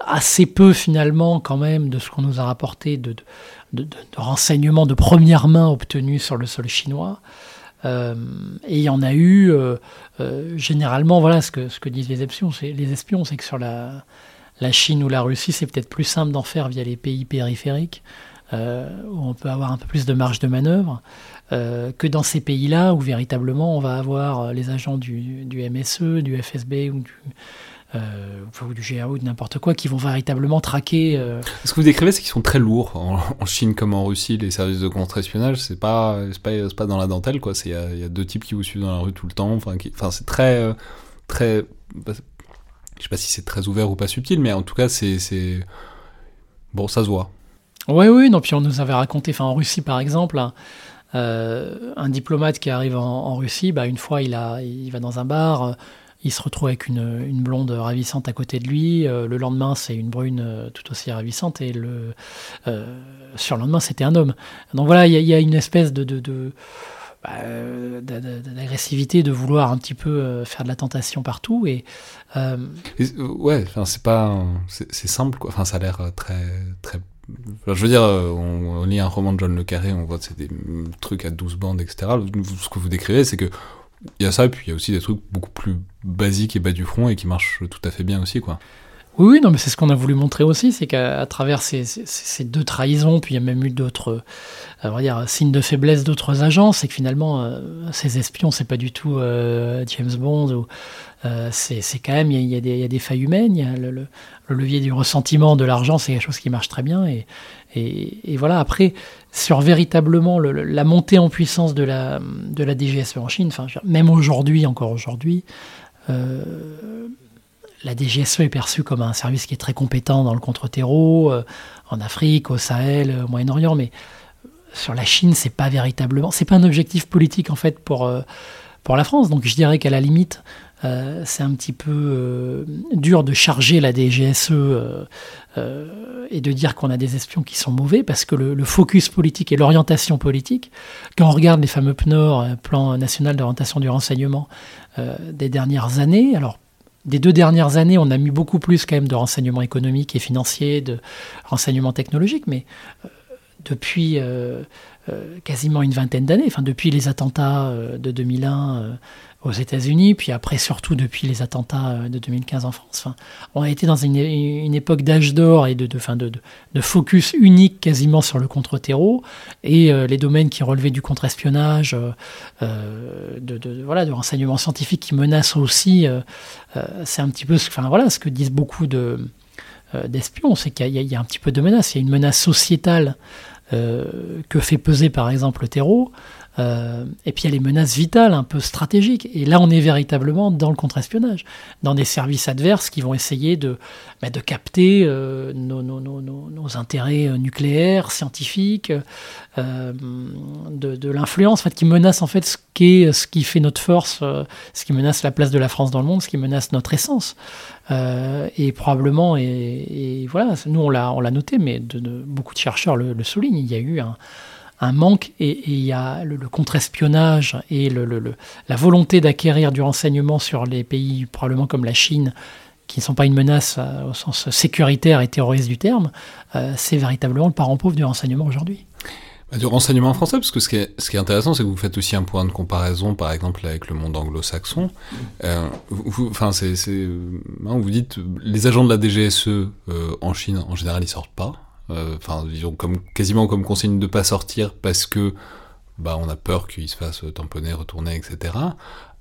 assez peu finalement quand même de ce qu'on nous a rapporté de, de, de, de renseignements de première main obtenus sur le sol chinois. Euh, et il y en a eu euh, euh, généralement, voilà ce que, disent les espions, c'est les espions, c'est que sur la, Chine ou la Russie, c'est peut-être plus simple d'en faire via les pays périphériques, où on peut avoir un peu plus de marge de manœuvre, que dans ces pays-là où véritablement on va avoir les agents du, du MSE, du FSB ou du, ou du GAO, de n'importe quoi, qui vont véritablement traquer. Euh... Ce que vous décrivez, c'est qu'ils sont très lourds. En, en, Chine comme en Russie, les services de contre-espionnage, c'est pas, pas, pas dans la dentelle, quoi. Il y, y, a deux types qui vous suivent dans la rue tout le temps. Enfin, c'est très, euh, très. Bah, je sais pas si c'est très ouvert ou pas subtil, mais en tout cas, c'est. Bon, ça se voit. Oui, oui, non, puis on nous avait raconté, enfin en Russie par exemple, hein, euh, un diplomate qui arrive en, en Russie, bah, une fois il, a, il va dans un bar, il se retrouve avec une, blonde ravissante à côté de lui. Euh, le lendemain, c'est une brune euh, tout aussi ravissante. Et le euh, sur le lendemain, c'était un homme. Donc voilà, il y, a une espèce de, bah, d'agressivité, de vouloir un petit peu faire de la tentation partout. Et, ouais, c'est pas, c'est simple quoi. Enfin ça a l'air très très je veux dire, on, lit un roman de John Le Carré, on voit c'est des trucs à 12 bandes, etc. Ce que vous décrivez, c'est que il y a ça, et puis il y a aussi des trucs beaucoup plus basiques et bas du front et qui marchent tout à fait bien aussi, quoi. Oui, oui, non, mais c'est ce qu'on a voulu montrer aussi, c'est qu'à travers ces, deux trahisons, puis il y a même eu d'autres, dire, signes de faiblesse d'autres agents, c'est que finalement, euh, ces espions, c'est pas du tout euh, James Bond, ou euh, c'est quand même, il y, y, y, a des failles humaines, y a le, le, le, levier du ressentiment, de l'argent, c'est quelque chose qui marche très bien, et, voilà, après, sur véritablement le, la montée en puissance de la, de la DGSE en Chine, même aujourd'hui, encore aujourd'hui, euh, la DGSE est perçue comme un service qui est très compétent dans le contre-terreau, euh, en Afrique, au Sahel, au Moyen-Orient, mais sur la Chine, c'est pas véritablement, c'est pas un objectif politique en fait pour, euh, pour la France. Donc je dirais qu'à la limite, euh, c'est un petit peu euh, dur de charger la DGSE euh, et de dire qu'on a des espions qui sont mauvais parce que le, focus politique et l'orientation politique, quand on regarde les fameux PNOR, Plan national d'orientation du renseignement des dernières années, alors des deux dernières années, on a mis beaucoup plus quand même de renseignements économiques et financiers, de renseignements technologiques, mais depuis quasiment une vingtaine d'années, enfin depuis les attentats de 2001 euh, aux États-Unis, puis après surtout depuis les attentats euh, de 2015 en France. On a été dans une, époque d'âge d'or et de, fin de, focus unique quasiment sur le contre-terreau et euh, les domaines qui relevaient du contre-espionnage, euh, euh, de, de, voilà, de renseignements scientifiques qui menacent aussi. c'est un petit peu, ce, enfin voilà, ce que disent beaucoup de d'espions, c'est qu'il y, y a un petit peu de menace. Il y a une menace sociétale que fait peser par exemple le terreau. Euh, et puis il y a les menaces vitales, un peu stratégiques. Et là, on est véritablement dans le contre-espionnage, dans des services adverses qui vont essayer de, bah, de capter euh, nos, intérêts euh, nucléaires, scientifiques, de, l'influence, en fait, qui menace en fait ce qui, fait notre force, ce qui menace la place de la France dans le monde, ce qui menace notre essence. Et probablement, et, voilà, nous on l'a, noté, mais de, beaucoup de chercheurs le soulignent, il y a eu un, un manque et, il y a le, contre-espionnage et la volonté d'acquérir du renseignement sur les pays probablement comme la Chine, qui ne sont pas une menace euh, au sens sécuritaire et terroriste du terme, euh, c'est véritablement le parent pauvre du renseignement aujourd'hui. Bah, du renseignement français, parce que ce qui est, intéressant, c'est que vous faites aussi un point de comparaison, par exemple, avec le monde anglo-saxon. Euh, vous, enfin, hein, vous dites, les agents de la DGSE en Chine, en général, ils sortent pas. Euh, Enfin, ils ont comme, quasiment comme consigne de pas sortir parce que, bah, on a peur qu'ils se fassent tamponner, retourner, etc.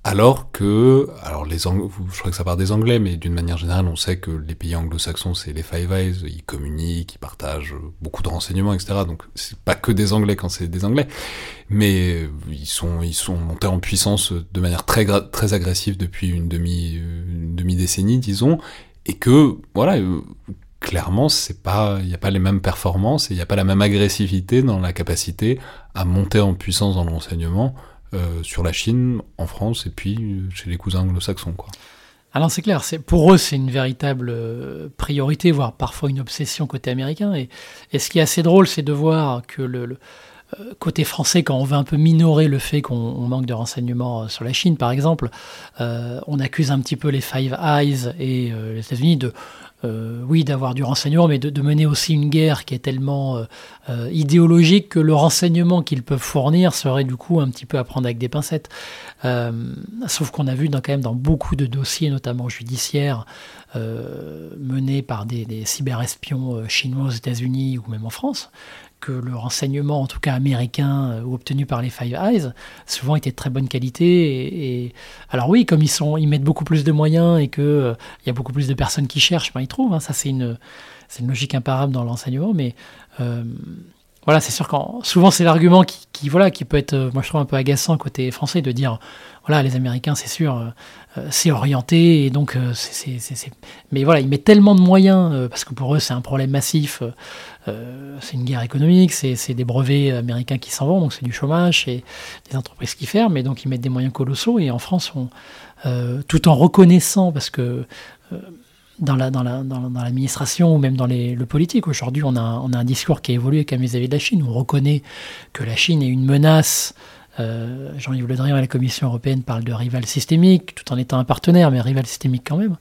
Alors que, alors les Ang- je crois que ça part des Anglais, mais d'une manière générale, on sait que les pays anglo-saxons, c'est les Five Eyes, ils communiquent, ils partagent beaucoup de renseignements, etc. Donc c'est pas que des Anglais quand c'est des Anglais, mais euh, ils sont ils sont montés en puissance de manière très très agressive depuis une demi une demi décennie, disons, et que voilà. Clairement, c'est pas, il n'y a pas les mêmes performances et il n'y a pas la même agressivité dans la capacité à monter en puissance dans le renseignement euh, sur la Chine, en France et puis euh, chez les cousins anglo-saxons. Alors c'est clair, pour eux c'est une véritable euh, priorité, voire parfois une obsession côté américain. Et, ce qui est assez drôle, c'est de voir que le, euh, côté français, quand on veut un peu minorer le fait qu'on on manque de renseignements sur la Chine, par exemple, on accuse un petit peu les Five Eyes et les États-Unis de euh, oui, d'avoir du renseignement, mais de, mener aussi une guerre qui est tellement euh, euh, idéologique que le renseignement qu'ils peuvent fournir serait du coup un petit peu à prendre avec des pincettes. Sauf qu'on a vu quand même dans beaucoup de dossiers, notamment judiciaires, menés par des, des cyberespions chinois aux États-Unis ou même en France, que le renseignement, en tout cas américain, euh, ou obtenu par les Five Eyes, souvent était de très bonne qualité. Et, alors oui, comme ils sont, ils mettent beaucoup plus de moyens et que euh, il y a beaucoup plus de personnes qui cherchent, ben, ils trouvent. Hein, ça, c'est une, une logique imparable dans l'enseignement, mais euh, voilà, c'est sûr qu'en souvent c'est l'argument qui, voilà, qui peut être, euh, moi je trouve un peu agaçant côté français de dire, voilà, les Américains, c'est sûr, euh, c'est orienté et donc euh, c'est, mais voilà, ils mettent tellement de moyens euh, parce que pour eux c'est un problème massif. Euh, c'est une guerre économique, c'est des brevets américains qui s'en vont, donc c'est du chômage, c'est des entreprises qui ferment, et donc ils mettent des moyens colossaux. Et en France, euh, tout en reconnaissant, parce que dans l'administration la, dans, dans ou même dans le politique, aujourd'hui, on a, on a un discours qui a évolué même vis-à-vis de la Chine. On reconnaît que la Chine est une menace. Euh, Jean-Yves Le Drian et la Commission européenne parlent de rival systémique, tout en étant un partenaire, mais rival systémique quand même.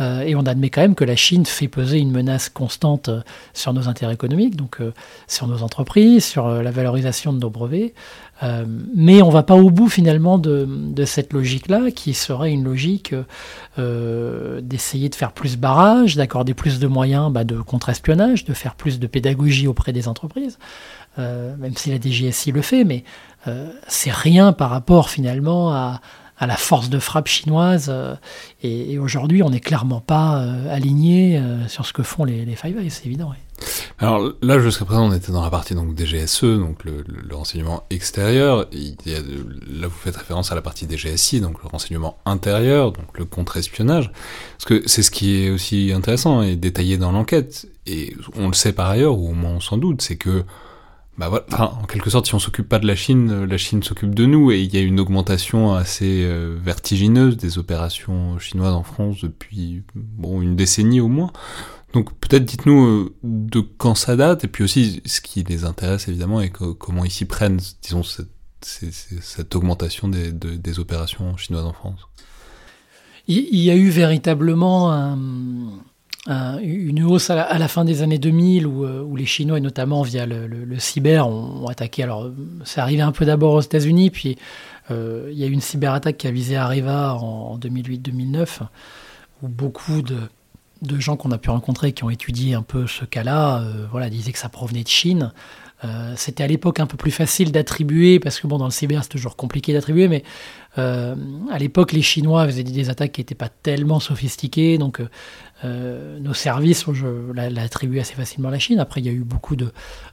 Euh, et on admet quand même que la Chine fait peser une menace constante sur nos intérêts économiques, donc euh, sur nos entreprises, sur euh, la valorisation de nos brevets. Euh, mais on ne va pas au bout finalement de, cette logique-là, qui serait une logique euh, d'essayer de faire plus barrage, d'accorder plus de moyens bah, de contre-espionnage, de faire plus de pédagogie auprès des entreprises, euh, même si la DGSI le fait, mais euh, c'est rien par rapport finalement à, la force de frappe chinoise. Euh, et, aujourd'hui, on n'est clairement pas aligné sur ce que font les, les Five Eyes, c'est évident. Alors là, jusqu'à présent, on était dans la partie donc DGSE, donc le, renseignement extérieur. Là, vous faites référence à la partie DGSI, donc le renseignement intérieur, donc le contre-espionnage. Parce que c'est ce qui est aussi intéressant et détaillé dans l'enquête. Et on le sait par ailleurs, ou au moins on s'en doute, c'est que bah voilà, en quelque sorte, si on s'occupe pas de la Chine, euh, la Chine s'occupe de nous, et il y a une augmentation assez euh, vertigineuse des opérations chinoises en France depuis bon une décennie au moins. Donc peut-être dites-nous euh, de quand ça date, et puis aussi ce qui les intéresse évidemment, et comment ils s'y prennent, disons, cette, augmentation des, de- des opérations chinoises en France. Il y a eu véritablement un- un- une hausse à la, fin des années 2000 où, euh, où les Chinois, et notamment via le, cyber, ont, attaqué. Alors, euh, c'est arrivé un peu d'abord aux États-Unis, puis euh, il y a eu une cyberattaque qui a visé Areva en, en 2008-2009, où beaucoup de, gens qu'on a pu rencontrer qui ont étudié un peu ce cas-là euh, voilà, disaient que ça provenait de Chine. Euh, C'était à l'époque un peu plus facile d'attribuer, parce que bon, dans le cyber, c'est toujours compliqué d'attribuer, mais euh, à l'époque, les Chinois faisaient des attaques qui n'étaient pas tellement sophistiquées, donc euh, nos services je l'a- l'attribuent assez facilement à la Chine. Après, il y a eu beaucoup de.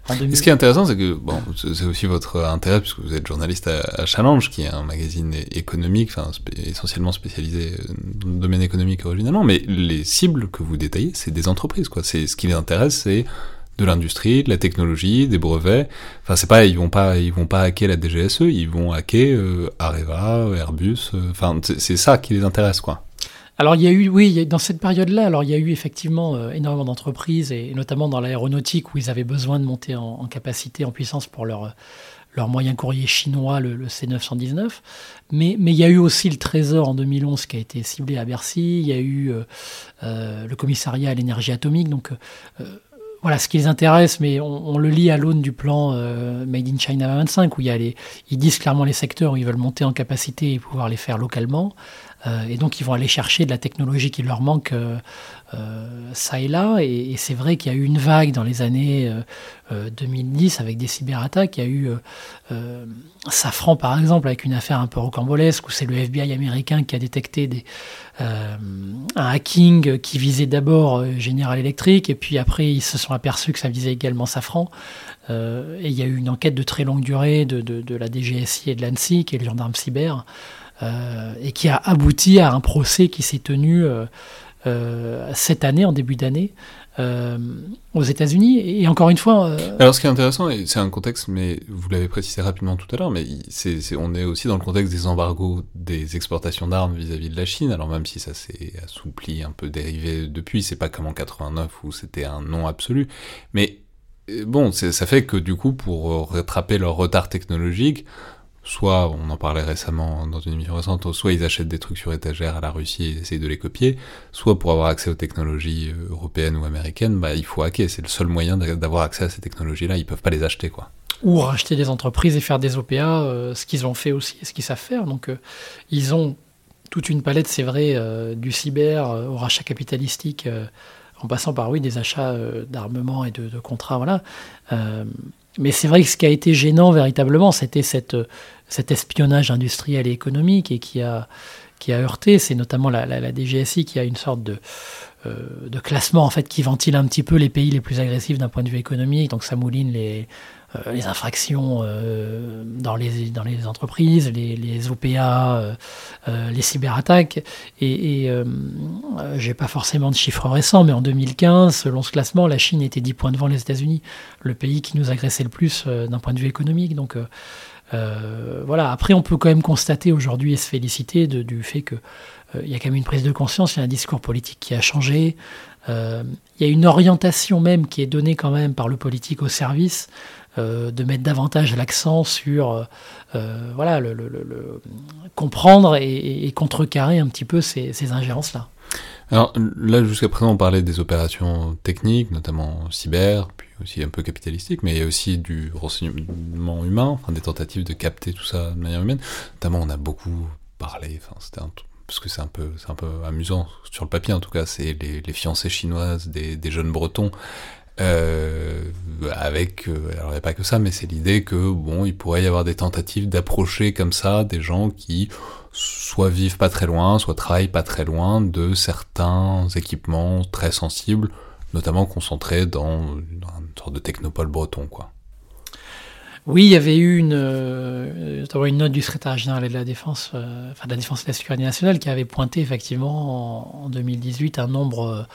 En Et 2000 ce qui est intéressant, c'est que bon, c'est aussi votre intérêt, puisque vous êtes journaliste à, Challenge, qui est un magazine économique, enfin essentiellement spécialisé dans le domaine économique originalement, mais les cibles que vous détaillez, c'est des entreprises, quoi. Ce qui les intéresse, c'est de l'industrie, de la technologie, des brevets. Enfin, c'est pas, ils vont pas, ils vont pas hacker la DGSE, ils vont hacker euh, Areva, Airbus. euh, Enfin, c'est ça qui les intéresse, quoi. Alors il y a eu, oui, dans cette période-là, alors il y a eu effectivement euh, énormément d'entreprises et, notamment dans l'aéronautique où ils avaient besoin de monter en, capacité, en puissance pour leur moyen courrier chinois, le, le C919. Mais, il y a eu aussi le Trésor en 2011 qui a été ciblé à Bercy. Il y a eu euh, euh, le commissariat à l'énergie atomique. Donc voilà, ce qui les intéresse, mais on, le lit à l'aune du plan Made in China 25 où il y a les, ils disent clairement les secteurs où ils veulent monter en capacité et pouvoir les faire localement. Euh, et donc, ils vont aller chercher de la technologie qui leur manque euh, euh, ça et là. Et, c'est vrai qu'il y a eu une vague dans les années euh, euh, 2010 avec des cyberattaques. Il y a eu Safran, par exemple, avec une affaire un peu rocambolesque où c'est le FBI américain qui a détecté un hacking qui visait d'abord General Electric et puis après ils se sont aperçus que ça visait également Safran. Et il y a eu une enquête de très longue durée de, de, la DGSI et de l'ANSI, qui est le gendarme cyber, et qui a abouti à un procès qui s'est tenu euh, euh, cette année, en début d'année, euh, aux États-Unis. Et encore une fois, euh, Alors, ce qui est intéressant, c'est un contexte, mais vous l'avez précisé rapidement tout à l'heure, mais on est aussi dans le contexte des embargos des exportations d'armes vis-à-vis de la Chine. Alors, même si ça s'est assoupli, un peu dérivé depuis, c'est pas comme en 89 où c'était un non absolu. Mais euh, bon, ça fait que du coup, pour euh, rattraper leur retard technologique, soit, on en parlait récemment dans une émission récente, soit ils achètent des trucs sur étagère à la Russie et essayent de les copier, soit pour avoir accès aux technologies euh, européennes ou américaines, bah, il faut hacker. C'est le seul moyen d'a- d'avoir accès à ces technologies-là. Ils peuvent pas les acheter, quoi. ou racheter des entreprises et faire des OPA, euh, ce qu'ils ont fait aussi, et ce qu'ils savent faire. Donc, euh, ils ont toute une palette, c'est vrai, du cyber au rachat capitalistique, en passant par, oui, des achats d'armement et de, de contrats, voilà. Mais c'est vrai que ce qui a été gênant véritablement, c'était cette, euh, cet espionnage industriel et économique et qui a, qui a heurté. C'est notamment la, la- DGSI qui a une sorte de, euh, de classement en fait qui ventile un petit peu les pays les plus agressifs d'un point de vue économique. Donc ça mouline les, les infractions euh, dans, les, dans les entreprises, les, OPA, euh, euh, les cyberattaques. Et, et euh, euh, j'ai pas forcément de chiffres récents, mais en 2015, selon ce classement, la Chine était 10 points devant les États-Unis, le pays qui nous agressait le plus euh, d'un point de vue économique. Donc euh, euh, voilà. Après, on peut quand même constater aujourd'hui et se féliciter du fait que euh, y a quand même une prise de conscience, il y a un discours politique qui a changé. Euh, il y a une orientation même qui est donnée quand même par le politique au service euh, de mettre davantage l'accent sur euh, euh, voilà, comprendre et, contrecarrer un petit peu ces, ces ingérences-là. Alors là, jusqu'à présent, on parlait des opérations techniques, notamment cyber, puis aussi un peu capitalistique, mais il y a aussi du renseignement humain, enfin des tentatives de capter tout ça de manière humaine. Notamment, on a beaucoup parlé, enfin parce que c'est un peu, un peu amusant sur le papier en tout cas, c'est les, fiancées chinoises des jeunes Bretons. Euh, avec, euh, alors il n'y a pas que ça, mais c'est l'idée que bon, il pourrait y avoir des tentatives d'approcher comme ça des gens qui soit vivent pas très loin, soit travaillent pas très loin de certains équipements très sensibles, notamment concentrés dans, une sorte de technopole breton, quoi. Oui, il y avait eu une, euh, une note du secrétaire général de la Défense, enfin de la Défense et de la Sécurité nationale, qui avait pointé effectivement en, en 2018 un nombre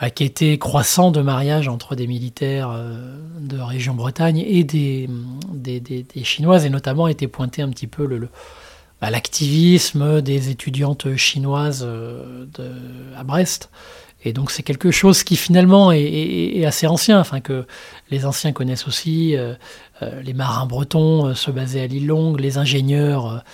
bah, qui était croissant de mariage entre des militaires euh, de région Bretagne et des, des, des- Chinoises, et notamment était pointé un petit peu bah, l'activisme des étudiantes chinoises euh, à Brest. Et donc c'est quelque chose qui finalement est, assez ancien, enfin que les anciens connaissent aussi. euh, les marins bretons se basaient à l'île Longue, les ingénieurs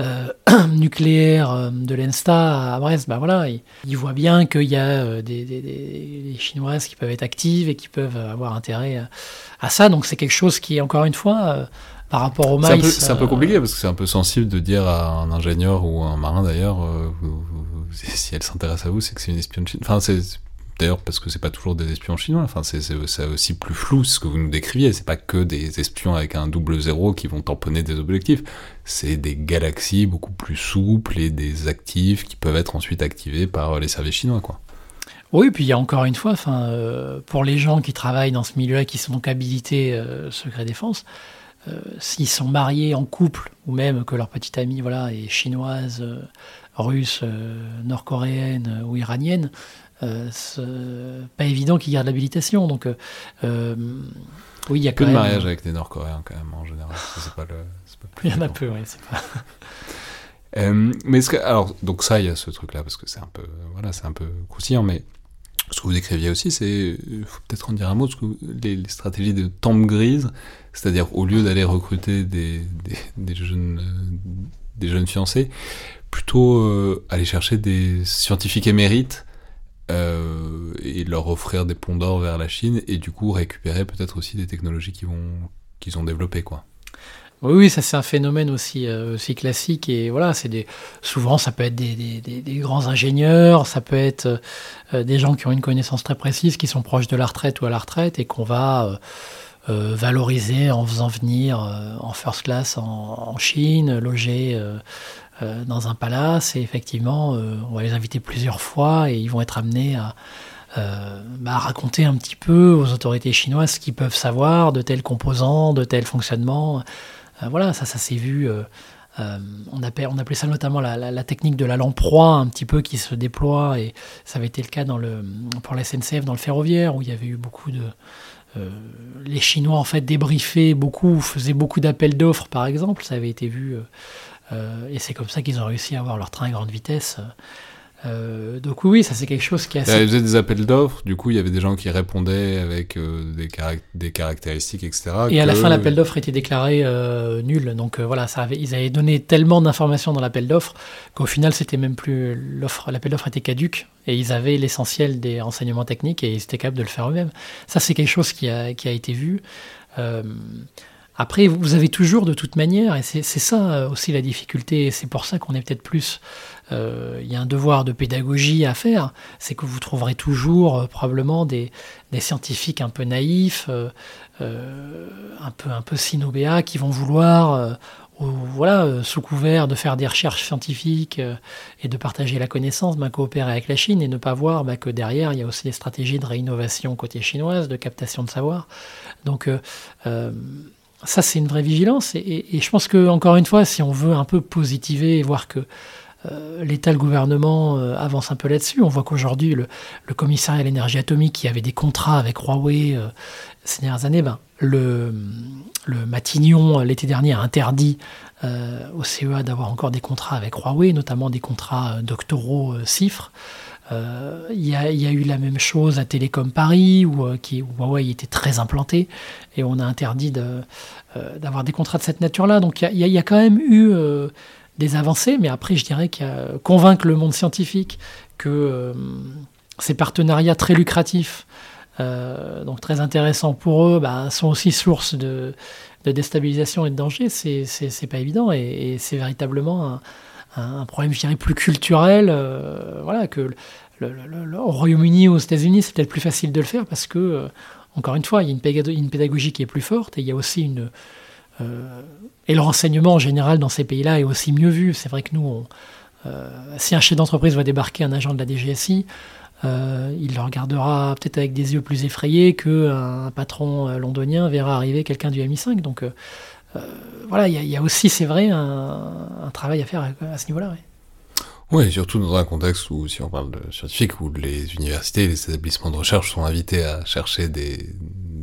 euh, nucléaires euh, de l'ENSTA à Brest, bah voilà, ils, ils voient bien qu'il y a euh, des, des- des- des Chinoises qui peuvent être actives et qui peuvent avoir intérêt à, ça. Donc c'est quelque chose qui est encore une fois par rapport au maïs. c'est un peu compliqué parce que c'est un peu sensible de dire à un ingénieur ou à un marin d'ailleurs, euh, si elle s'intéresse à vous, c'est que c'est une espionne chinoise. Enfin, c'est d'ailleurs parce que c'est pas toujours des espions chinois. Enfin, c'est aussi plus flou ce que vous nous décriviez. C'est pas que des espions avec un double zéro qui vont tamponner des objectifs. C'est des galaxies beaucoup plus souples et des actifs qui peuvent être ensuite activés par les services chinois, quoi. Oui, puis il y a encore une fois, enfin, euh, pour les gens qui travaillent dans ce milieu-là, qui sont donc habilités euh, secret défense, euh, s'ils sont mariés en couple, ou même que leur petite amie voilà, est chinoise, euh, russe, nord-coréenne ou iranienne, pas évident qu'ils gardent l'habilitation. Donc, euh, euh, oui, il y a Peu quand de même. mariage avec des Nord-Coréens quand même en général. Ça, C'est pas le. c'est pas le plus Il y en a peu, oui. c'est pas- Euh, mais que, alors, donc ça, il y a ce truc-là, parce que c'est un peu, voilà, c'est un peu croustillant, mais ce que vous décriviez aussi, c'est, il faut peut-être en dire un mot, ce que vous- les, les stratégies de tempe grise, c'est-à-dire au lieu d'aller recruter des, des, des jeunes, euh, des jeunes fiancés, plutôt euh, aller chercher des scientifiques émérites euh, et leur offrir des ponts d'or vers la Chine, et du coup récupérer peut-être aussi des technologies qu'ils ont développées, quoi. Oui, ça c'est un phénomène aussi, euh, aussi classique et voilà, c'est des souvent ça peut être des, grands ingénieurs, ça peut être euh, des gens qui ont une connaissance très précise, qui sont proches de la retraite ou à la retraite et qu'on va valoriser en faisant venir en first class en Chine, loger euh, dans un palace et effectivement euh, on va les inviter plusieurs fois et ils vont être amenés à euh, bah, raconter un petit peu aux autorités chinoises ce qu'ils peuvent savoir de tels composants, de tels fonctionnements. Euh, voilà, ça, ça s'est vu. on, appelait, on appelait ça notamment la, technique de la lamproie, un petit peu qui se déploie, et ça avait été le cas dans le, pour la SNCF dans le ferroviaire, où il y avait eu beaucoup de. les Chinois, en fait, débriefaient beaucoup, faisaient beaucoup d'appels d'offres, par exemple, ça avait été vu. Euh, et c'est comme ça qu'ils ont réussi à avoir leur train à grande vitesse. Euh, donc, oui, ça, c'est quelque chose qui est Ils assez. faisaient des appels d'offres, du coup il y avait des gens qui répondaient avec euh, des, des caractéristiques, etc. Et à la fin, l'appel d'offres était déclaré euh, nul. Donc voilà, ça avait, ils avaient donné tellement d'informations dans l'appel d'offres qu'au final, c'était même plus l'offre. L'appel d'offres était caduque et ils avaient l'essentiel des renseignements techniques et ils étaient capables de le faire eux-mêmes. Ça, c'est quelque chose qui a, qui a été vu. Après, vous avez toujours de toute manière, et c'est ça euh, aussi la difficulté, c'est pour ça qu'on est peut-être plus. euh, Il y a un devoir de pédagogie à faire, c'est que vous trouverez toujours euh, probablement des, scientifiques un peu naïfs, un peu un peu synobéas, qui vont vouloir, ou, voilà, sous couvert de faire des recherches scientifiques et de partager la connaissance, ben, coopérer avec la Chine et ne pas voir ben, que derrière il y a aussi des stratégies de réinnovation côté chinoise, de captation de savoir. Donc ça, c'est une vraie vigilance. Et, je pense que, encore une fois, si on veut un peu positiver et voir que euh, l'État, le gouvernement euh, avance un peu là-dessus, on voit qu'aujourd'hui, le, commissariat à l'énergie atomique, qui avait des contrats avec Huawei euh, ces dernières années, ben, le, le Matignon, l'été dernier, a interdit euh, au CEA d'avoir encore des contrats avec Huawei, notamment des contrats doctoraux euh, Euh, Il y, a, eu la même chose à Télécom Paris, où, euh, Huawei était très implanté, et on a interdit euh, d'avoir des contrats de cette nature-là. Donc il y a- quand même eu des avancées, mais après je dirais qu'il y a convaincre le monde scientifique que ces partenariats très lucratifs, donc très intéressants pour eux, bah, sont aussi source de, déstabilisation et de danger, c'est pas évident, et, et c'est véritablement un, un- problème, je dirais, plus culturel, euh, voilà, que au Royaume-Uni ou aux États-Unis, c'est peut-être plus facile de le faire parce que, euh, encore une fois, il y a une, pédago- une pédagogie qui est plus forte et il y a aussi une. euh, et le renseignement en général dans ces pays-là est aussi mieux vu. C'est vrai que nous, si un chef d'entreprise voit débarquer un agent de la DGSI, il le regardera peut-être avec des yeux plus effrayés qu'un patron londonien verra arriver quelqu'un du MI5. Donc voilà, il y, a- aussi, c'est vrai, un, travail à faire à, ce niveau-là. Oui, surtout dans un contexte où, si on parle de scientifique, où les universités les établissements de recherche sont invités à chercher des,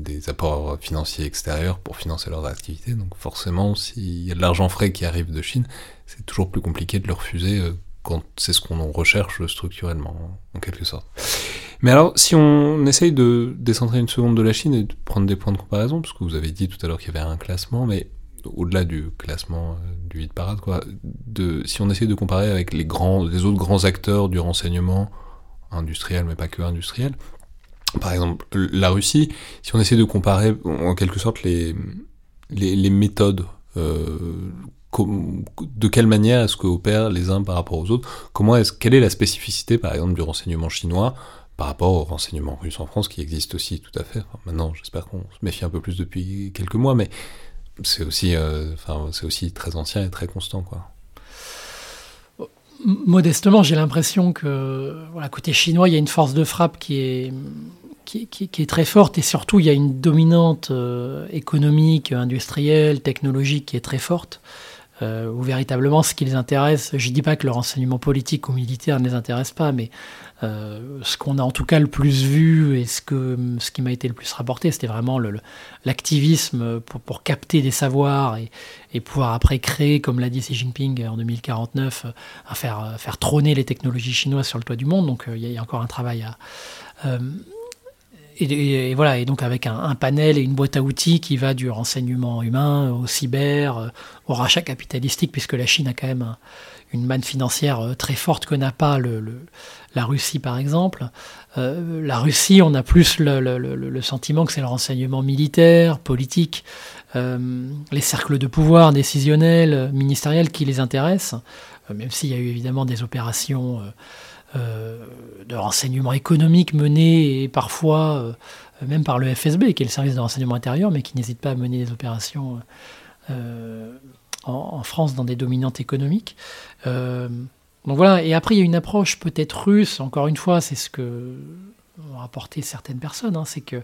des apports financiers extérieurs pour financer leurs activités. Donc forcément, s'il y a de l'argent frais qui arrive de Chine, c'est toujours plus compliqué de le refuser euh, quand c'est ce qu'on recherche structurellement, en quelque sorte. Mais alors, si on essaye de décentrer une seconde de la Chine et de prendre des points de comparaison, parce que vous avez dit tout à l'heure qu'il y avait un classement, mais au-delà du classement euh, du hit parade, quoi, si on essaye de comparer avec les grands, les autres grands acteurs du renseignement industriel, mais pas que industriel, par exemple la Russie, si on essaie de comparer en quelque sorte les, les, les méthodes, euh, de quelle manière est-ce que opèrent les uns par rapport aux autres? Comment est-ce, quelle est la spécificité par exemple du renseignement chinois par rapport au renseignement russe en France qui existe aussi tout à fait? Maintenant, j'espère qu'on se méfie un peu plus depuis quelques mois, mais c'est aussi, euh, enfin, c'est aussi très ancien et très constant, quoi. Modestement, j'ai l'impression que, voilà, côté chinois, il y a une force de frappe qui est, qui est très forte et surtout, il y a une dominante euh, économique, industrielle, technologique qui est très forte. Euh, où véritablement ce qui les intéresse, je ne dis pas que le renseignement politique ou militaire ne les intéresse pas, mais euh, ce qu'on a en tout cas le plus vu et ce, que, ce qui m'a été le plus rapporté, c'était vraiment l'activisme pour, capter des savoirs et, pouvoir après créer, comme l'a dit Xi Jinping en 2049, à faire, faire trôner les technologies chinoises sur le toit du monde. Donc il y, a encore un travail à... Et, voilà, et donc avec un, panel et une boîte à outils qui va du renseignement humain au cyber, euh, au rachat capitalistique, puisque la Chine a quand même une manne financière euh, très forte que n'a pas la Russie, par exemple. Euh, la Russie, on a plus le, sentiment que c'est le renseignement militaire, politique, les cercles de pouvoir décisionnels, ministériels qui les intéressent, même s'il y a eu évidemment des opérations de renseignement économique mené et parfois euh, même par le FSB, qui est le service de renseignement intérieur, mais qui n'hésite pas à mener des opérations euh, en, France dans des dominantes économiques. donc voilà, et après il y a une approche peut-être russe, encore une fois, c'est ce que ont rapporté certaines personnes, hein, c'est que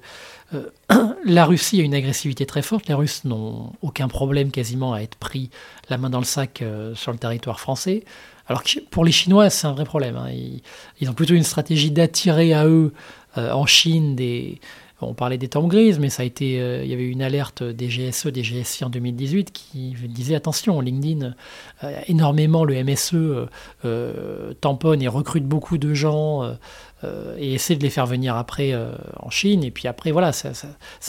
la Russie a une agressivité très forte, les Russes n'ont aucun problème quasiment à être pris la main dans le sac sur le territoire français. Alors pour les Chinois, c'est un vrai problème. Hein. Ils, ont plutôt une stratégie d'attirer à eux euh, en Chine des. On parlait des temps grises, mais ça a été, euh, il y avait une alerte des GSE, des GSI en 2018 qui disait attention, LinkedIn, euh, énormément le MSE tamponne et recrute beaucoup de gens et essaie de les faire venir après en Chine. Et puis après, voilà, ça,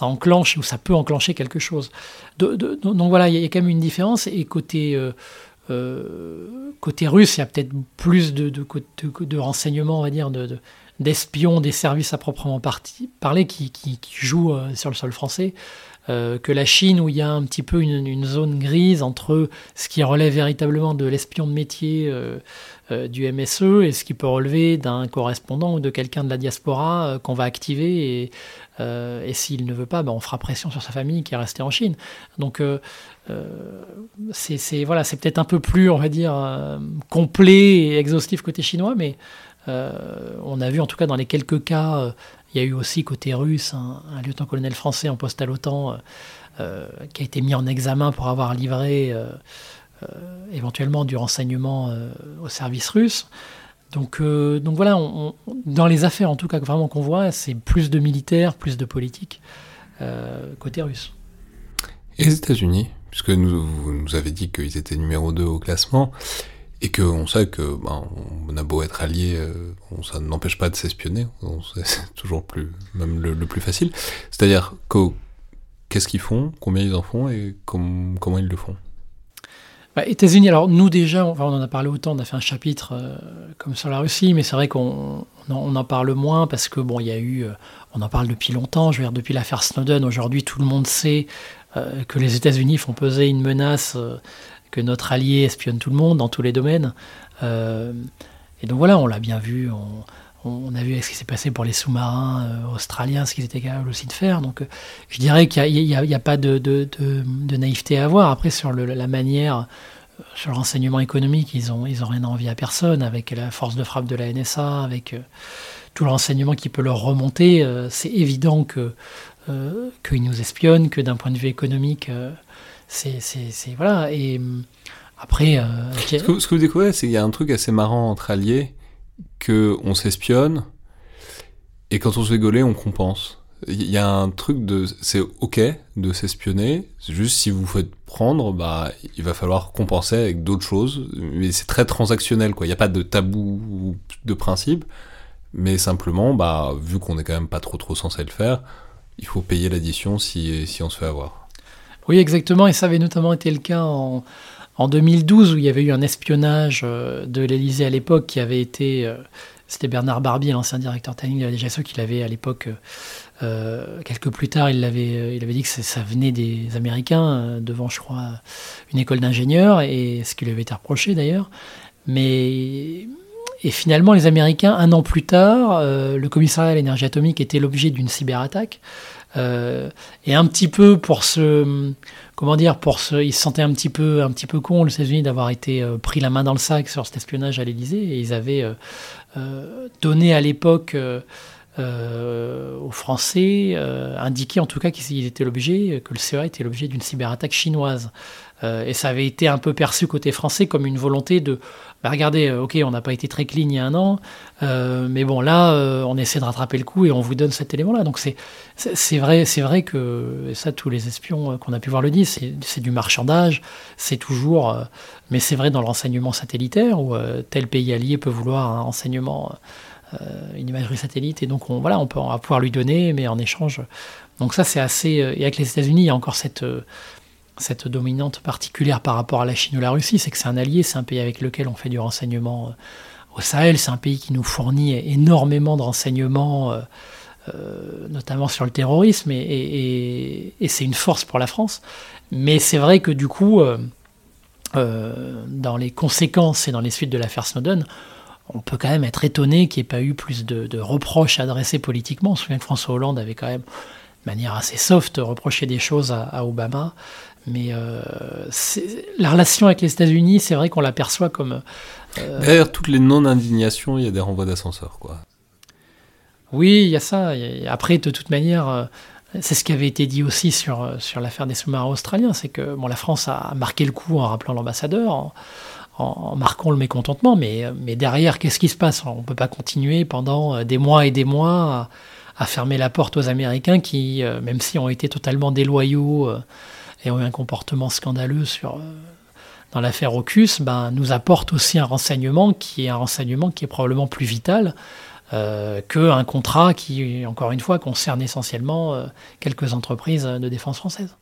enclenche ou ça peut enclencher quelque chose. donc voilà, il y, a quand même une différence. Et côté euh, côté russe, il y a peut-être plus de, renseignements, on va dire, d'espions des services à proprement parler qui, jouent euh, sur le sol français. Euh, que la Chine, où il y a un petit peu une, zone grise entre ce qui relève véritablement de l'espion de métier du MSE et ce qui peut relever d'un correspondant ou de quelqu'un de la diaspora qu'on va activer et, et s'il ne veut pas, ben, on fera pression sur sa famille qui est restée en Chine. Donc euh, c'est voilà, c'est peut-être un peu plus, on va dire, euh, complet et exhaustif côté chinois, mais euh, on a vu en tout cas dans les quelques cas, il y a eu aussi côté russe un, lieutenant-colonel français en poste à l'OTAN qui a été mis en examen pour avoir livré éventuellement du renseignement au service russe. Donc, donc voilà, dans les affaires en tout cas vraiment qu'on voit, c'est plus de militaires, plus de politique côté russe. Et les États-Unis puisque vous nous avez dit qu'ils étaient numéro 2 au classement, et qu'on sait que ben, on a beau être allié, euh, ça n'empêche pas de s'espionner, c'est toujours plus, même le, plus facile. C'est-à-dire qu'est-ce qu'ils font, combien ils en font? Et comment ils le font? Bah, États-Unis, alors nous déjà, on, en a parlé autant, on a fait un chapitre euh, comme sur la Russie, mais c'est vrai qu'on on en parle moins parce que bon, il y a eu, euh, on en parle depuis longtemps. Je veux dire, depuis l'affaire Snowden, aujourd'hui, tout le monde sait que les États-Unis font peser une menace, que notre allié espionne tout le monde dans tous les domaines. Euh, et donc voilà, on l'a bien vu. On, a vu ce qui s'est passé pour les sous-marins australiens, ce qu'ils étaient capables aussi de faire. Donc je dirais qu'il n'y a, pas de, naïveté à avoir. Après, sur la manière, sur le renseignement économique, ils n'ont ils ont rien envie à personne, avec la force de frappe de la NSA, avec tout le renseignement qui peut leur remonter. c'est évident euh, qu'ils nous espionnent, que d'un point de vue économique, euh, c'est voilà. Et euh, Après, euh, Ce que, ce que vous découvrez, c'est qu'il y a un truc assez marrant entre alliés, que on s'espionne, et quand on se fait gauler, on compense. Il y a un truc de, c'est ok de s'espionner, c'est juste si vous faites prendre, bah, il va falloir compenser avec d'autres choses, mais c'est très transactionnel, quoi. Il n'y a pas de tabou ou de principe, mais simplement, bah, vu qu'on est quand même pas trop trop censé le faire, il faut payer l'addition si, si on se fait avoir. Oui, exactement, et ça avait notamment été le cas en, en 2012 où il y avait eu un espionnage euh, de l'Élysée à l'époque qui avait été, euh, c'était Bernard Barbier, l'ancien directeur technique de la DGSE, qui l'avait à l'époque, euh, quelques plus tard, il avait, il avait dit que ça venait des Américains devant, je crois, une école d'ingénieurs, et ce qui lui avait été reproché d'ailleurs. Mais et finalement, les Américains, un an plus tard, le commissariat à l'énergie atomique était l'objet d'une cyberattaque. Euh, et un petit peu pour se, comment dire, pour ils se sentaient un petit peu, un petit peu cons, les États-Unis, d'avoir été euh, pris la main dans le sac sur cet espionnage à l'Élysée, et ils avaient euh, donné à l'époque aux Français, indiqué en tout cas qu'ils étaient l'objet, que le CEA était l'objet d'une cyberattaque chinoise. Euh, et ça avait été un peu perçu côté français comme une volonté de, bah, regardez, euh, ok, on n'a pas été très clean il y a un an, euh, mais bon là, on essaie de rattraper le coup et on vous donne cet élément-là. Donc c'est c'est vrai, c'est vrai que et ça, tous les espions qu'on a pu voir le disent, c'est c'est du marchandage, c'est toujours, mais c'est vrai dans le renseignement satellitaire où tel pays allié peut vouloir un renseignement, une imagerie satellite, et donc on, voilà, on, peut, on va pouvoir lui donner, mais en échange. Donc ça, c'est assez. Et avec les États-Unis, il y a encore cette cette dominante particulière par rapport à la Chine ou la Russie, c'est que c'est un allié, c'est un pays avec lequel on fait du renseignement euh, au Sahel, c'est un pays qui nous fournit énormément de renseignements, euh, euh, notamment sur le terrorisme, et, c'est une force pour la France. Mais c'est vrai que du coup, dans les conséquences et dans les suites de l'affaire Snowden, on peut quand même être étonné qu'il n'y ait pas eu plus de, reproches adressés politiquement. On se souvient que François Hollande avait quand même, de manière assez soft, reproché des choses à Obama. Mais euh, la relation avec les États-Unis, c'est vrai qu'on l'aperçoit comme. euh, Derrière toutes les non-indignations, il y a des renvois d'ascenseur, quoi. Oui, il y a ça. Après, de toute manière, euh, c'est ce qui avait été dit aussi sur, euh, sur l'affaire des sous-marins australiens. C'est que bon, la France a marqué le coup en rappelant l'ambassadeur, en, marquant le mécontentement. Mais, mais derrière, qu'est-ce qui se passe? On ne peut pas continuer pendant des mois et des mois à, à fermer la porte aux Américains qui, même si ont été totalement déloyaux et ont eu un comportement scandaleux sur, euh, dans l'affaire AUKUS, ben, nous apportent aussi un renseignement qui est un renseignement qui est probablement plus vital euh, qu'un contrat qui, encore une fois, concerne essentiellement euh, quelques entreprises de défense françaises.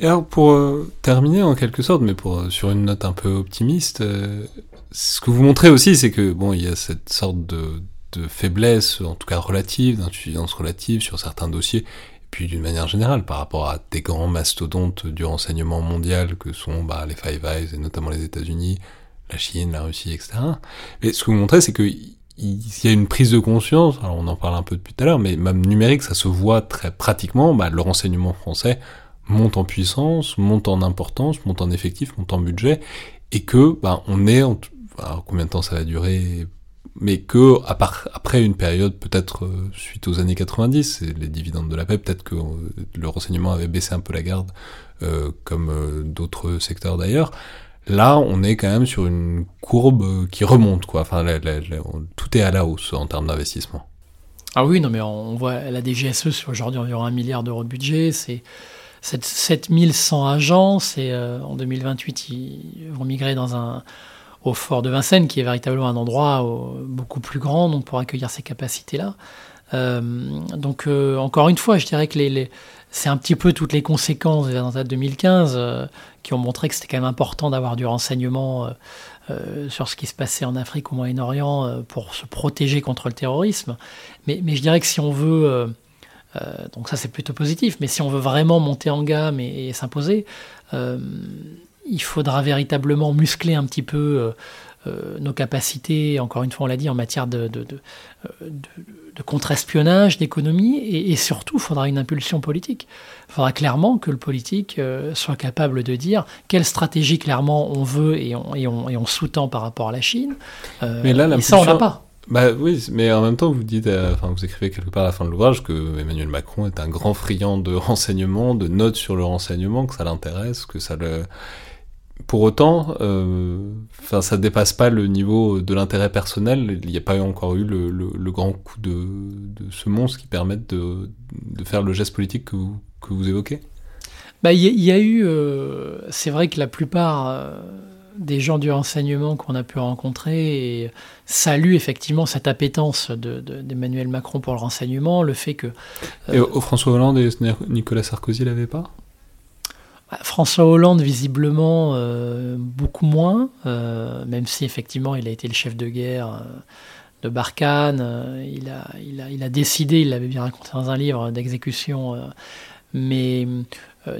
Et alors, pour euh, terminer en quelque sorte, mais pour, sur une note un peu optimiste, euh, ce que vous montrez aussi, c'est que bon, il y a cette sorte de, de faiblesse, en tout cas relative, d'insuffisance relative sur certains dossiers, puis d'une manière générale, par rapport à des grands mastodontes du renseignement mondial que sont bah, les Five Eyes, et notamment les États-Unis, la Chine, la Russie, etc. Mais ce que vous montrez, c'est que il y a une prise de conscience, alors on en parle un peu depuis tout à l'heure, mais même numérique, ça se voit très pratiquement, bah, le renseignement français monte en puissance, monte en importance, monte en effectif, monte en budget, et que bah, on est, en, alors combien de temps ça va durer, mais que part, après une période peut-être euh, suite aux années 90, et les dividendes de la paix, peut-être que euh, le renseignement avait baissé un peu la garde, euh, comme d'autres secteurs d'ailleurs. Là, on est quand même sur une courbe qui remonte, quoi. Enfin, tout est à la hausse en termes d'investissement. Ah oui, non, mais on voit la DGSE, c'est aujourd'hui environ un milliard d'euros de budget, c'est 7 7100 agents, euh, en 2028, ils vont migrer dans un au fort de Vincennes, qui est véritablement un endroit euh, beaucoup plus grand, donc pour accueillir ces capacités-là. Euh, donc euh, encore une fois, je dirais que les, c'est un petit peu toutes les conséquences des attentats de 2015 euh, qui ont montré que c'était quand même important d'avoir du renseignement sur ce qui se passait en Afrique, au Moyen-Orient, pour se protéger contre le terrorisme. Mais, mais je dirais que si on veut, donc ça c'est plutôt positif, mais si on veut vraiment monter en gamme et, s'imposer, il faudra véritablement muscler un petit peu euh, euh, nos capacités, encore une fois on l'a dit, en matière de, de, de, euh, de- contre-espionnage, d'économie, et, et surtout il faudra une impulsion politique. Il faudra clairement que le politique euh, soit capable de dire quelle stratégie clairement on veut et on, et on, et on sous-tend par rapport à la Chine. Euh, Mais là, et ça on l'a pas. Bah oui, mais en même temps, vous dites, euh, enfin, vous écrivez quelque part à la fin de l'ouvrage que Emmanuel Macron est un grand friand de renseignement, de notes sur le renseignement, que ça l'intéresse, que ça le. Pour autant, euh, enfin, ça dépasse pas le niveau de l'intérêt personnel. Il n'y a pas encore eu le, le- le grand coup de, de ce monstre qui permette de, de faire le geste politique que vous, que vous évoquez. Bah, il y, a- il y a eu, euh, c'est vrai que la plupart euh, des gens du renseignement qu'on a pu rencontrer saluent effectivement cette appétence de- de- d'Emmanuel Macron pour le renseignement, le fait que Et au- François Hollande et Nicolas Sarkozy l'avaient pas? François Hollande, visiblement, euh, beaucoup moins, euh, même si effectivement il a été le chef de guerre euh, de Barkhane, il, a, décidé, il l'avait bien raconté dans un livre, d'exécution. mais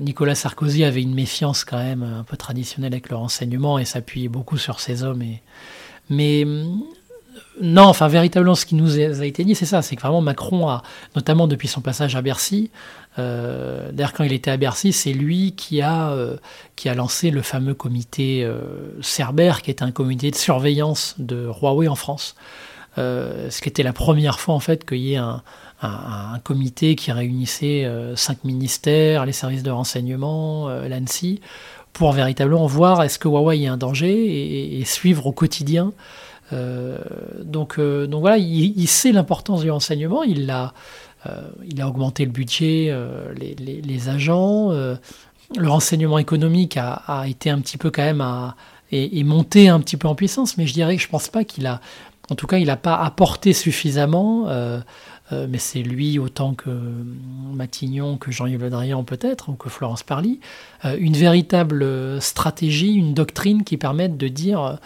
Nicolas Sarkozy avait une méfiance quand même un peu traditionnelle avec le renseignement et s'appuyait beaucoup sur ses hommes. Mais hum, non, enfin véritablement ce qui nous a été dit, c'est ça, c'est que vraiment Macron a, notamment depuis son passage à Bercy, euh, D'ailleurs, quand il était à Bercy, c'est lui qui a, euh, qui a lancé le fameux comité euh, Cerber, qui était un comité de surveillance de Huawei en France. Ce qui était la première fois en fait qu'il y ait un, comité qui réunissait cinq ministères, les services de renseignement, l'ANSI, pour véritablement voir est-ce que Huawei est un danger et, suivre au quotidien. Donc, donc voilà, il, il sait l'importance du renseignement, il l'a il a augmenté le budget, euh, les, agents. euh, le renseignement économique a, été un petit peu quand même et monté un petit peu en puissance, mais je dirais que je pense pas qu'il a, en tout cas, il n'a pas apporté suffisamment. Euh, mais c'est lui autant que Matignon, que Jean-Yves Le Drian peut-être, ou que Florence Parly, euh, une véritable stratégie, une doctrine qui permette de dire,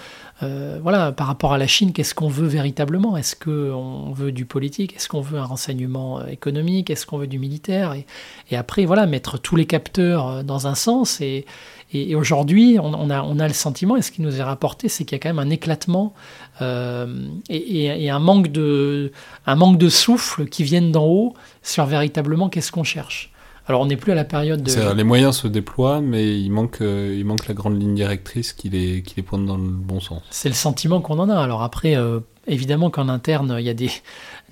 euh, voilà, par rapport à la Chine, qu'est-ce qu'on veut véritablement? Est-ce qu'on veut du politique? Est-ce qu'on veut un renseignement économique? Est-ce qu'on veut du militaire? Et, et après, voilà, mettre tous les capteurs dans un sens. Et, et, et aujourd'hui, on, on a, on a le sentiment, et ce qui nous est rapporté, c'est qu'il y a quand même un éclatement euh, et, un, manque de, un manque de souffle qui viennent d'en haut sur véritablement qu'est-ce qu'on cherche. Alors, on n'est plus à la période de. Les moyens se déploient, mais il manque, euh, il manque la grande ligne directrice qui les, qui les pointe dans le bon sens. C'est le sentiment qu'on en a. Alors après, euh, évidemment qu'en interne, il y a des,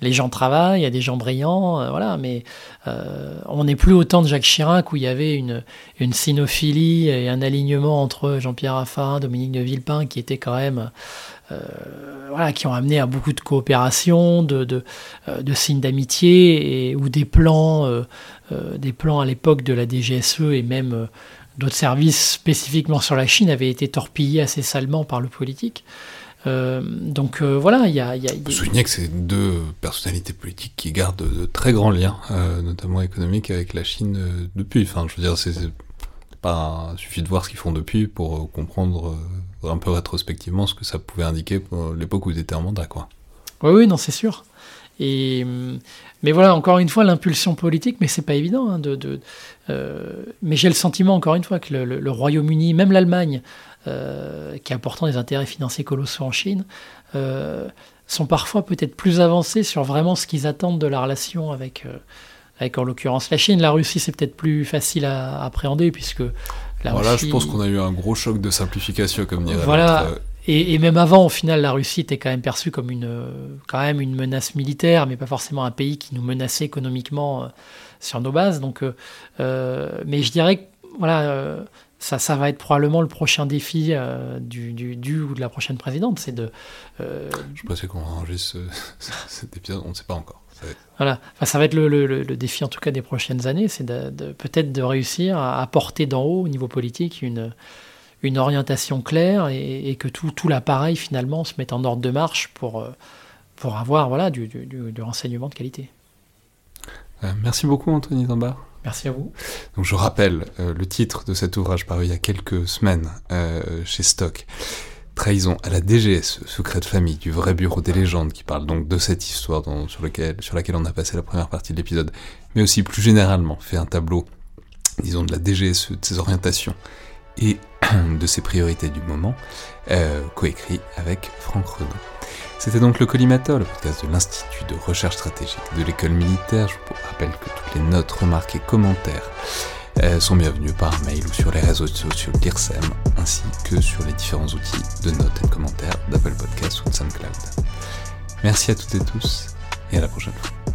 les gens travaillent, il y a des gens brillants, euh, voilà. Mais euh, on n'est plus au temps de Jacques Chirac où il y avait une, cynophilie et un alignement entre Jean-Pierre Raffarin, Dominique de Villepin, qui étaient quand même, euh, voilà, qui ont amené à beaucoup de coopération, de, signes d'amitié ou des plans, des plans à l'époque de la DGSE et même d'autres services spécifiquement sur la Chine avaient été torpillés assez salement par le politique. Euh, donc euh, voilà, il y a, y a- y que c'est deux personnalités politiques qui gardent de très grands liens, euh, notamment économiques, avec la Chine depuis. Enfin, je veux dire, c'est pas suffit de voir ce qu'ils font depuis pour comprendre un peu rétrospectivement ce que ça pouvait indiquer pour l'époque où ils étaient en mandat, quoi. Oui, oui, non, c'est sûr. Et, mais voilà, encore une fois, l'impulsion politique, mais c'est pas évident. hein, de, de, euh, mais j'ai le sentiment, encore une fois, que le, le- le Royaume-Uni, même l'Allemagne, euh, qui a pourtant des intérêts financiers colossaux en Chine, euh, sont parfois peut-être plus avancés sur vraiment ce qu'ils attendent de la relation avec, euh, avec en l'occurrence la Chine. La Russie, c'est peut-être plus facile à appréhender, puisque la voilà, Russie- je pense qu'on a eu un gros choc de simplification, comme dirait Voilà. euh, Et, et même avant, au final, la Russie était quand même perçue comme une, quand même une menace militaire, mais pas forcément un pays qui nous menaçait économiquement sur nos bases. Donc, mais je dirais que voilà, ça, ça va être probablement le prochain défi euh, du, du, du ou de la prochaine présidente, c'est de euh, Je pressé qu'on enregistre ce- cet épisode, on ne sait pas encore. Ça va être- voilà, enfin, ça va être le, le- le- défi en tout cas des prochaines années, c'est de, de- peut-être de réussir à apporter d'en haut au niveau politique une une orientation claire et, et que tout, tout l'appareil finalement se mette en ordre de marche pour, euh, pour avoir voilà, du, du- du- du renseignement de qualité. Euh, merci beaucoup, Anthony Zambard. Merci à vous. Donc je rappelle euh, le titre de cet ouvrage paru il y a quelques semaines euh, chez Stock. Trahison à la DGS, secret de famille du vrai bureau des légendes, qui parle donc de cette histoire sur laquelle on a passé la première partie de l'épisode, mais aussi plus généralement fait un tableau, disons, de la DGSE, de ses orientations et de ses priorités du moment, euh, coécrit avec Franck Renaud. C'était donc le Collimateur, le podcast de l'Institut de recherche stratégique de l'école militaire. Je vous rappelle que toutes les notes, remarques et commentaires euh, sont bienvenus par mail ou sur les réseaux sociaux de ainsi que sur les différents outils de notes et de commentaires d'Apple Podcasts ou de SoundCloud. Merci à toutes et tous, et à la prochaine fois.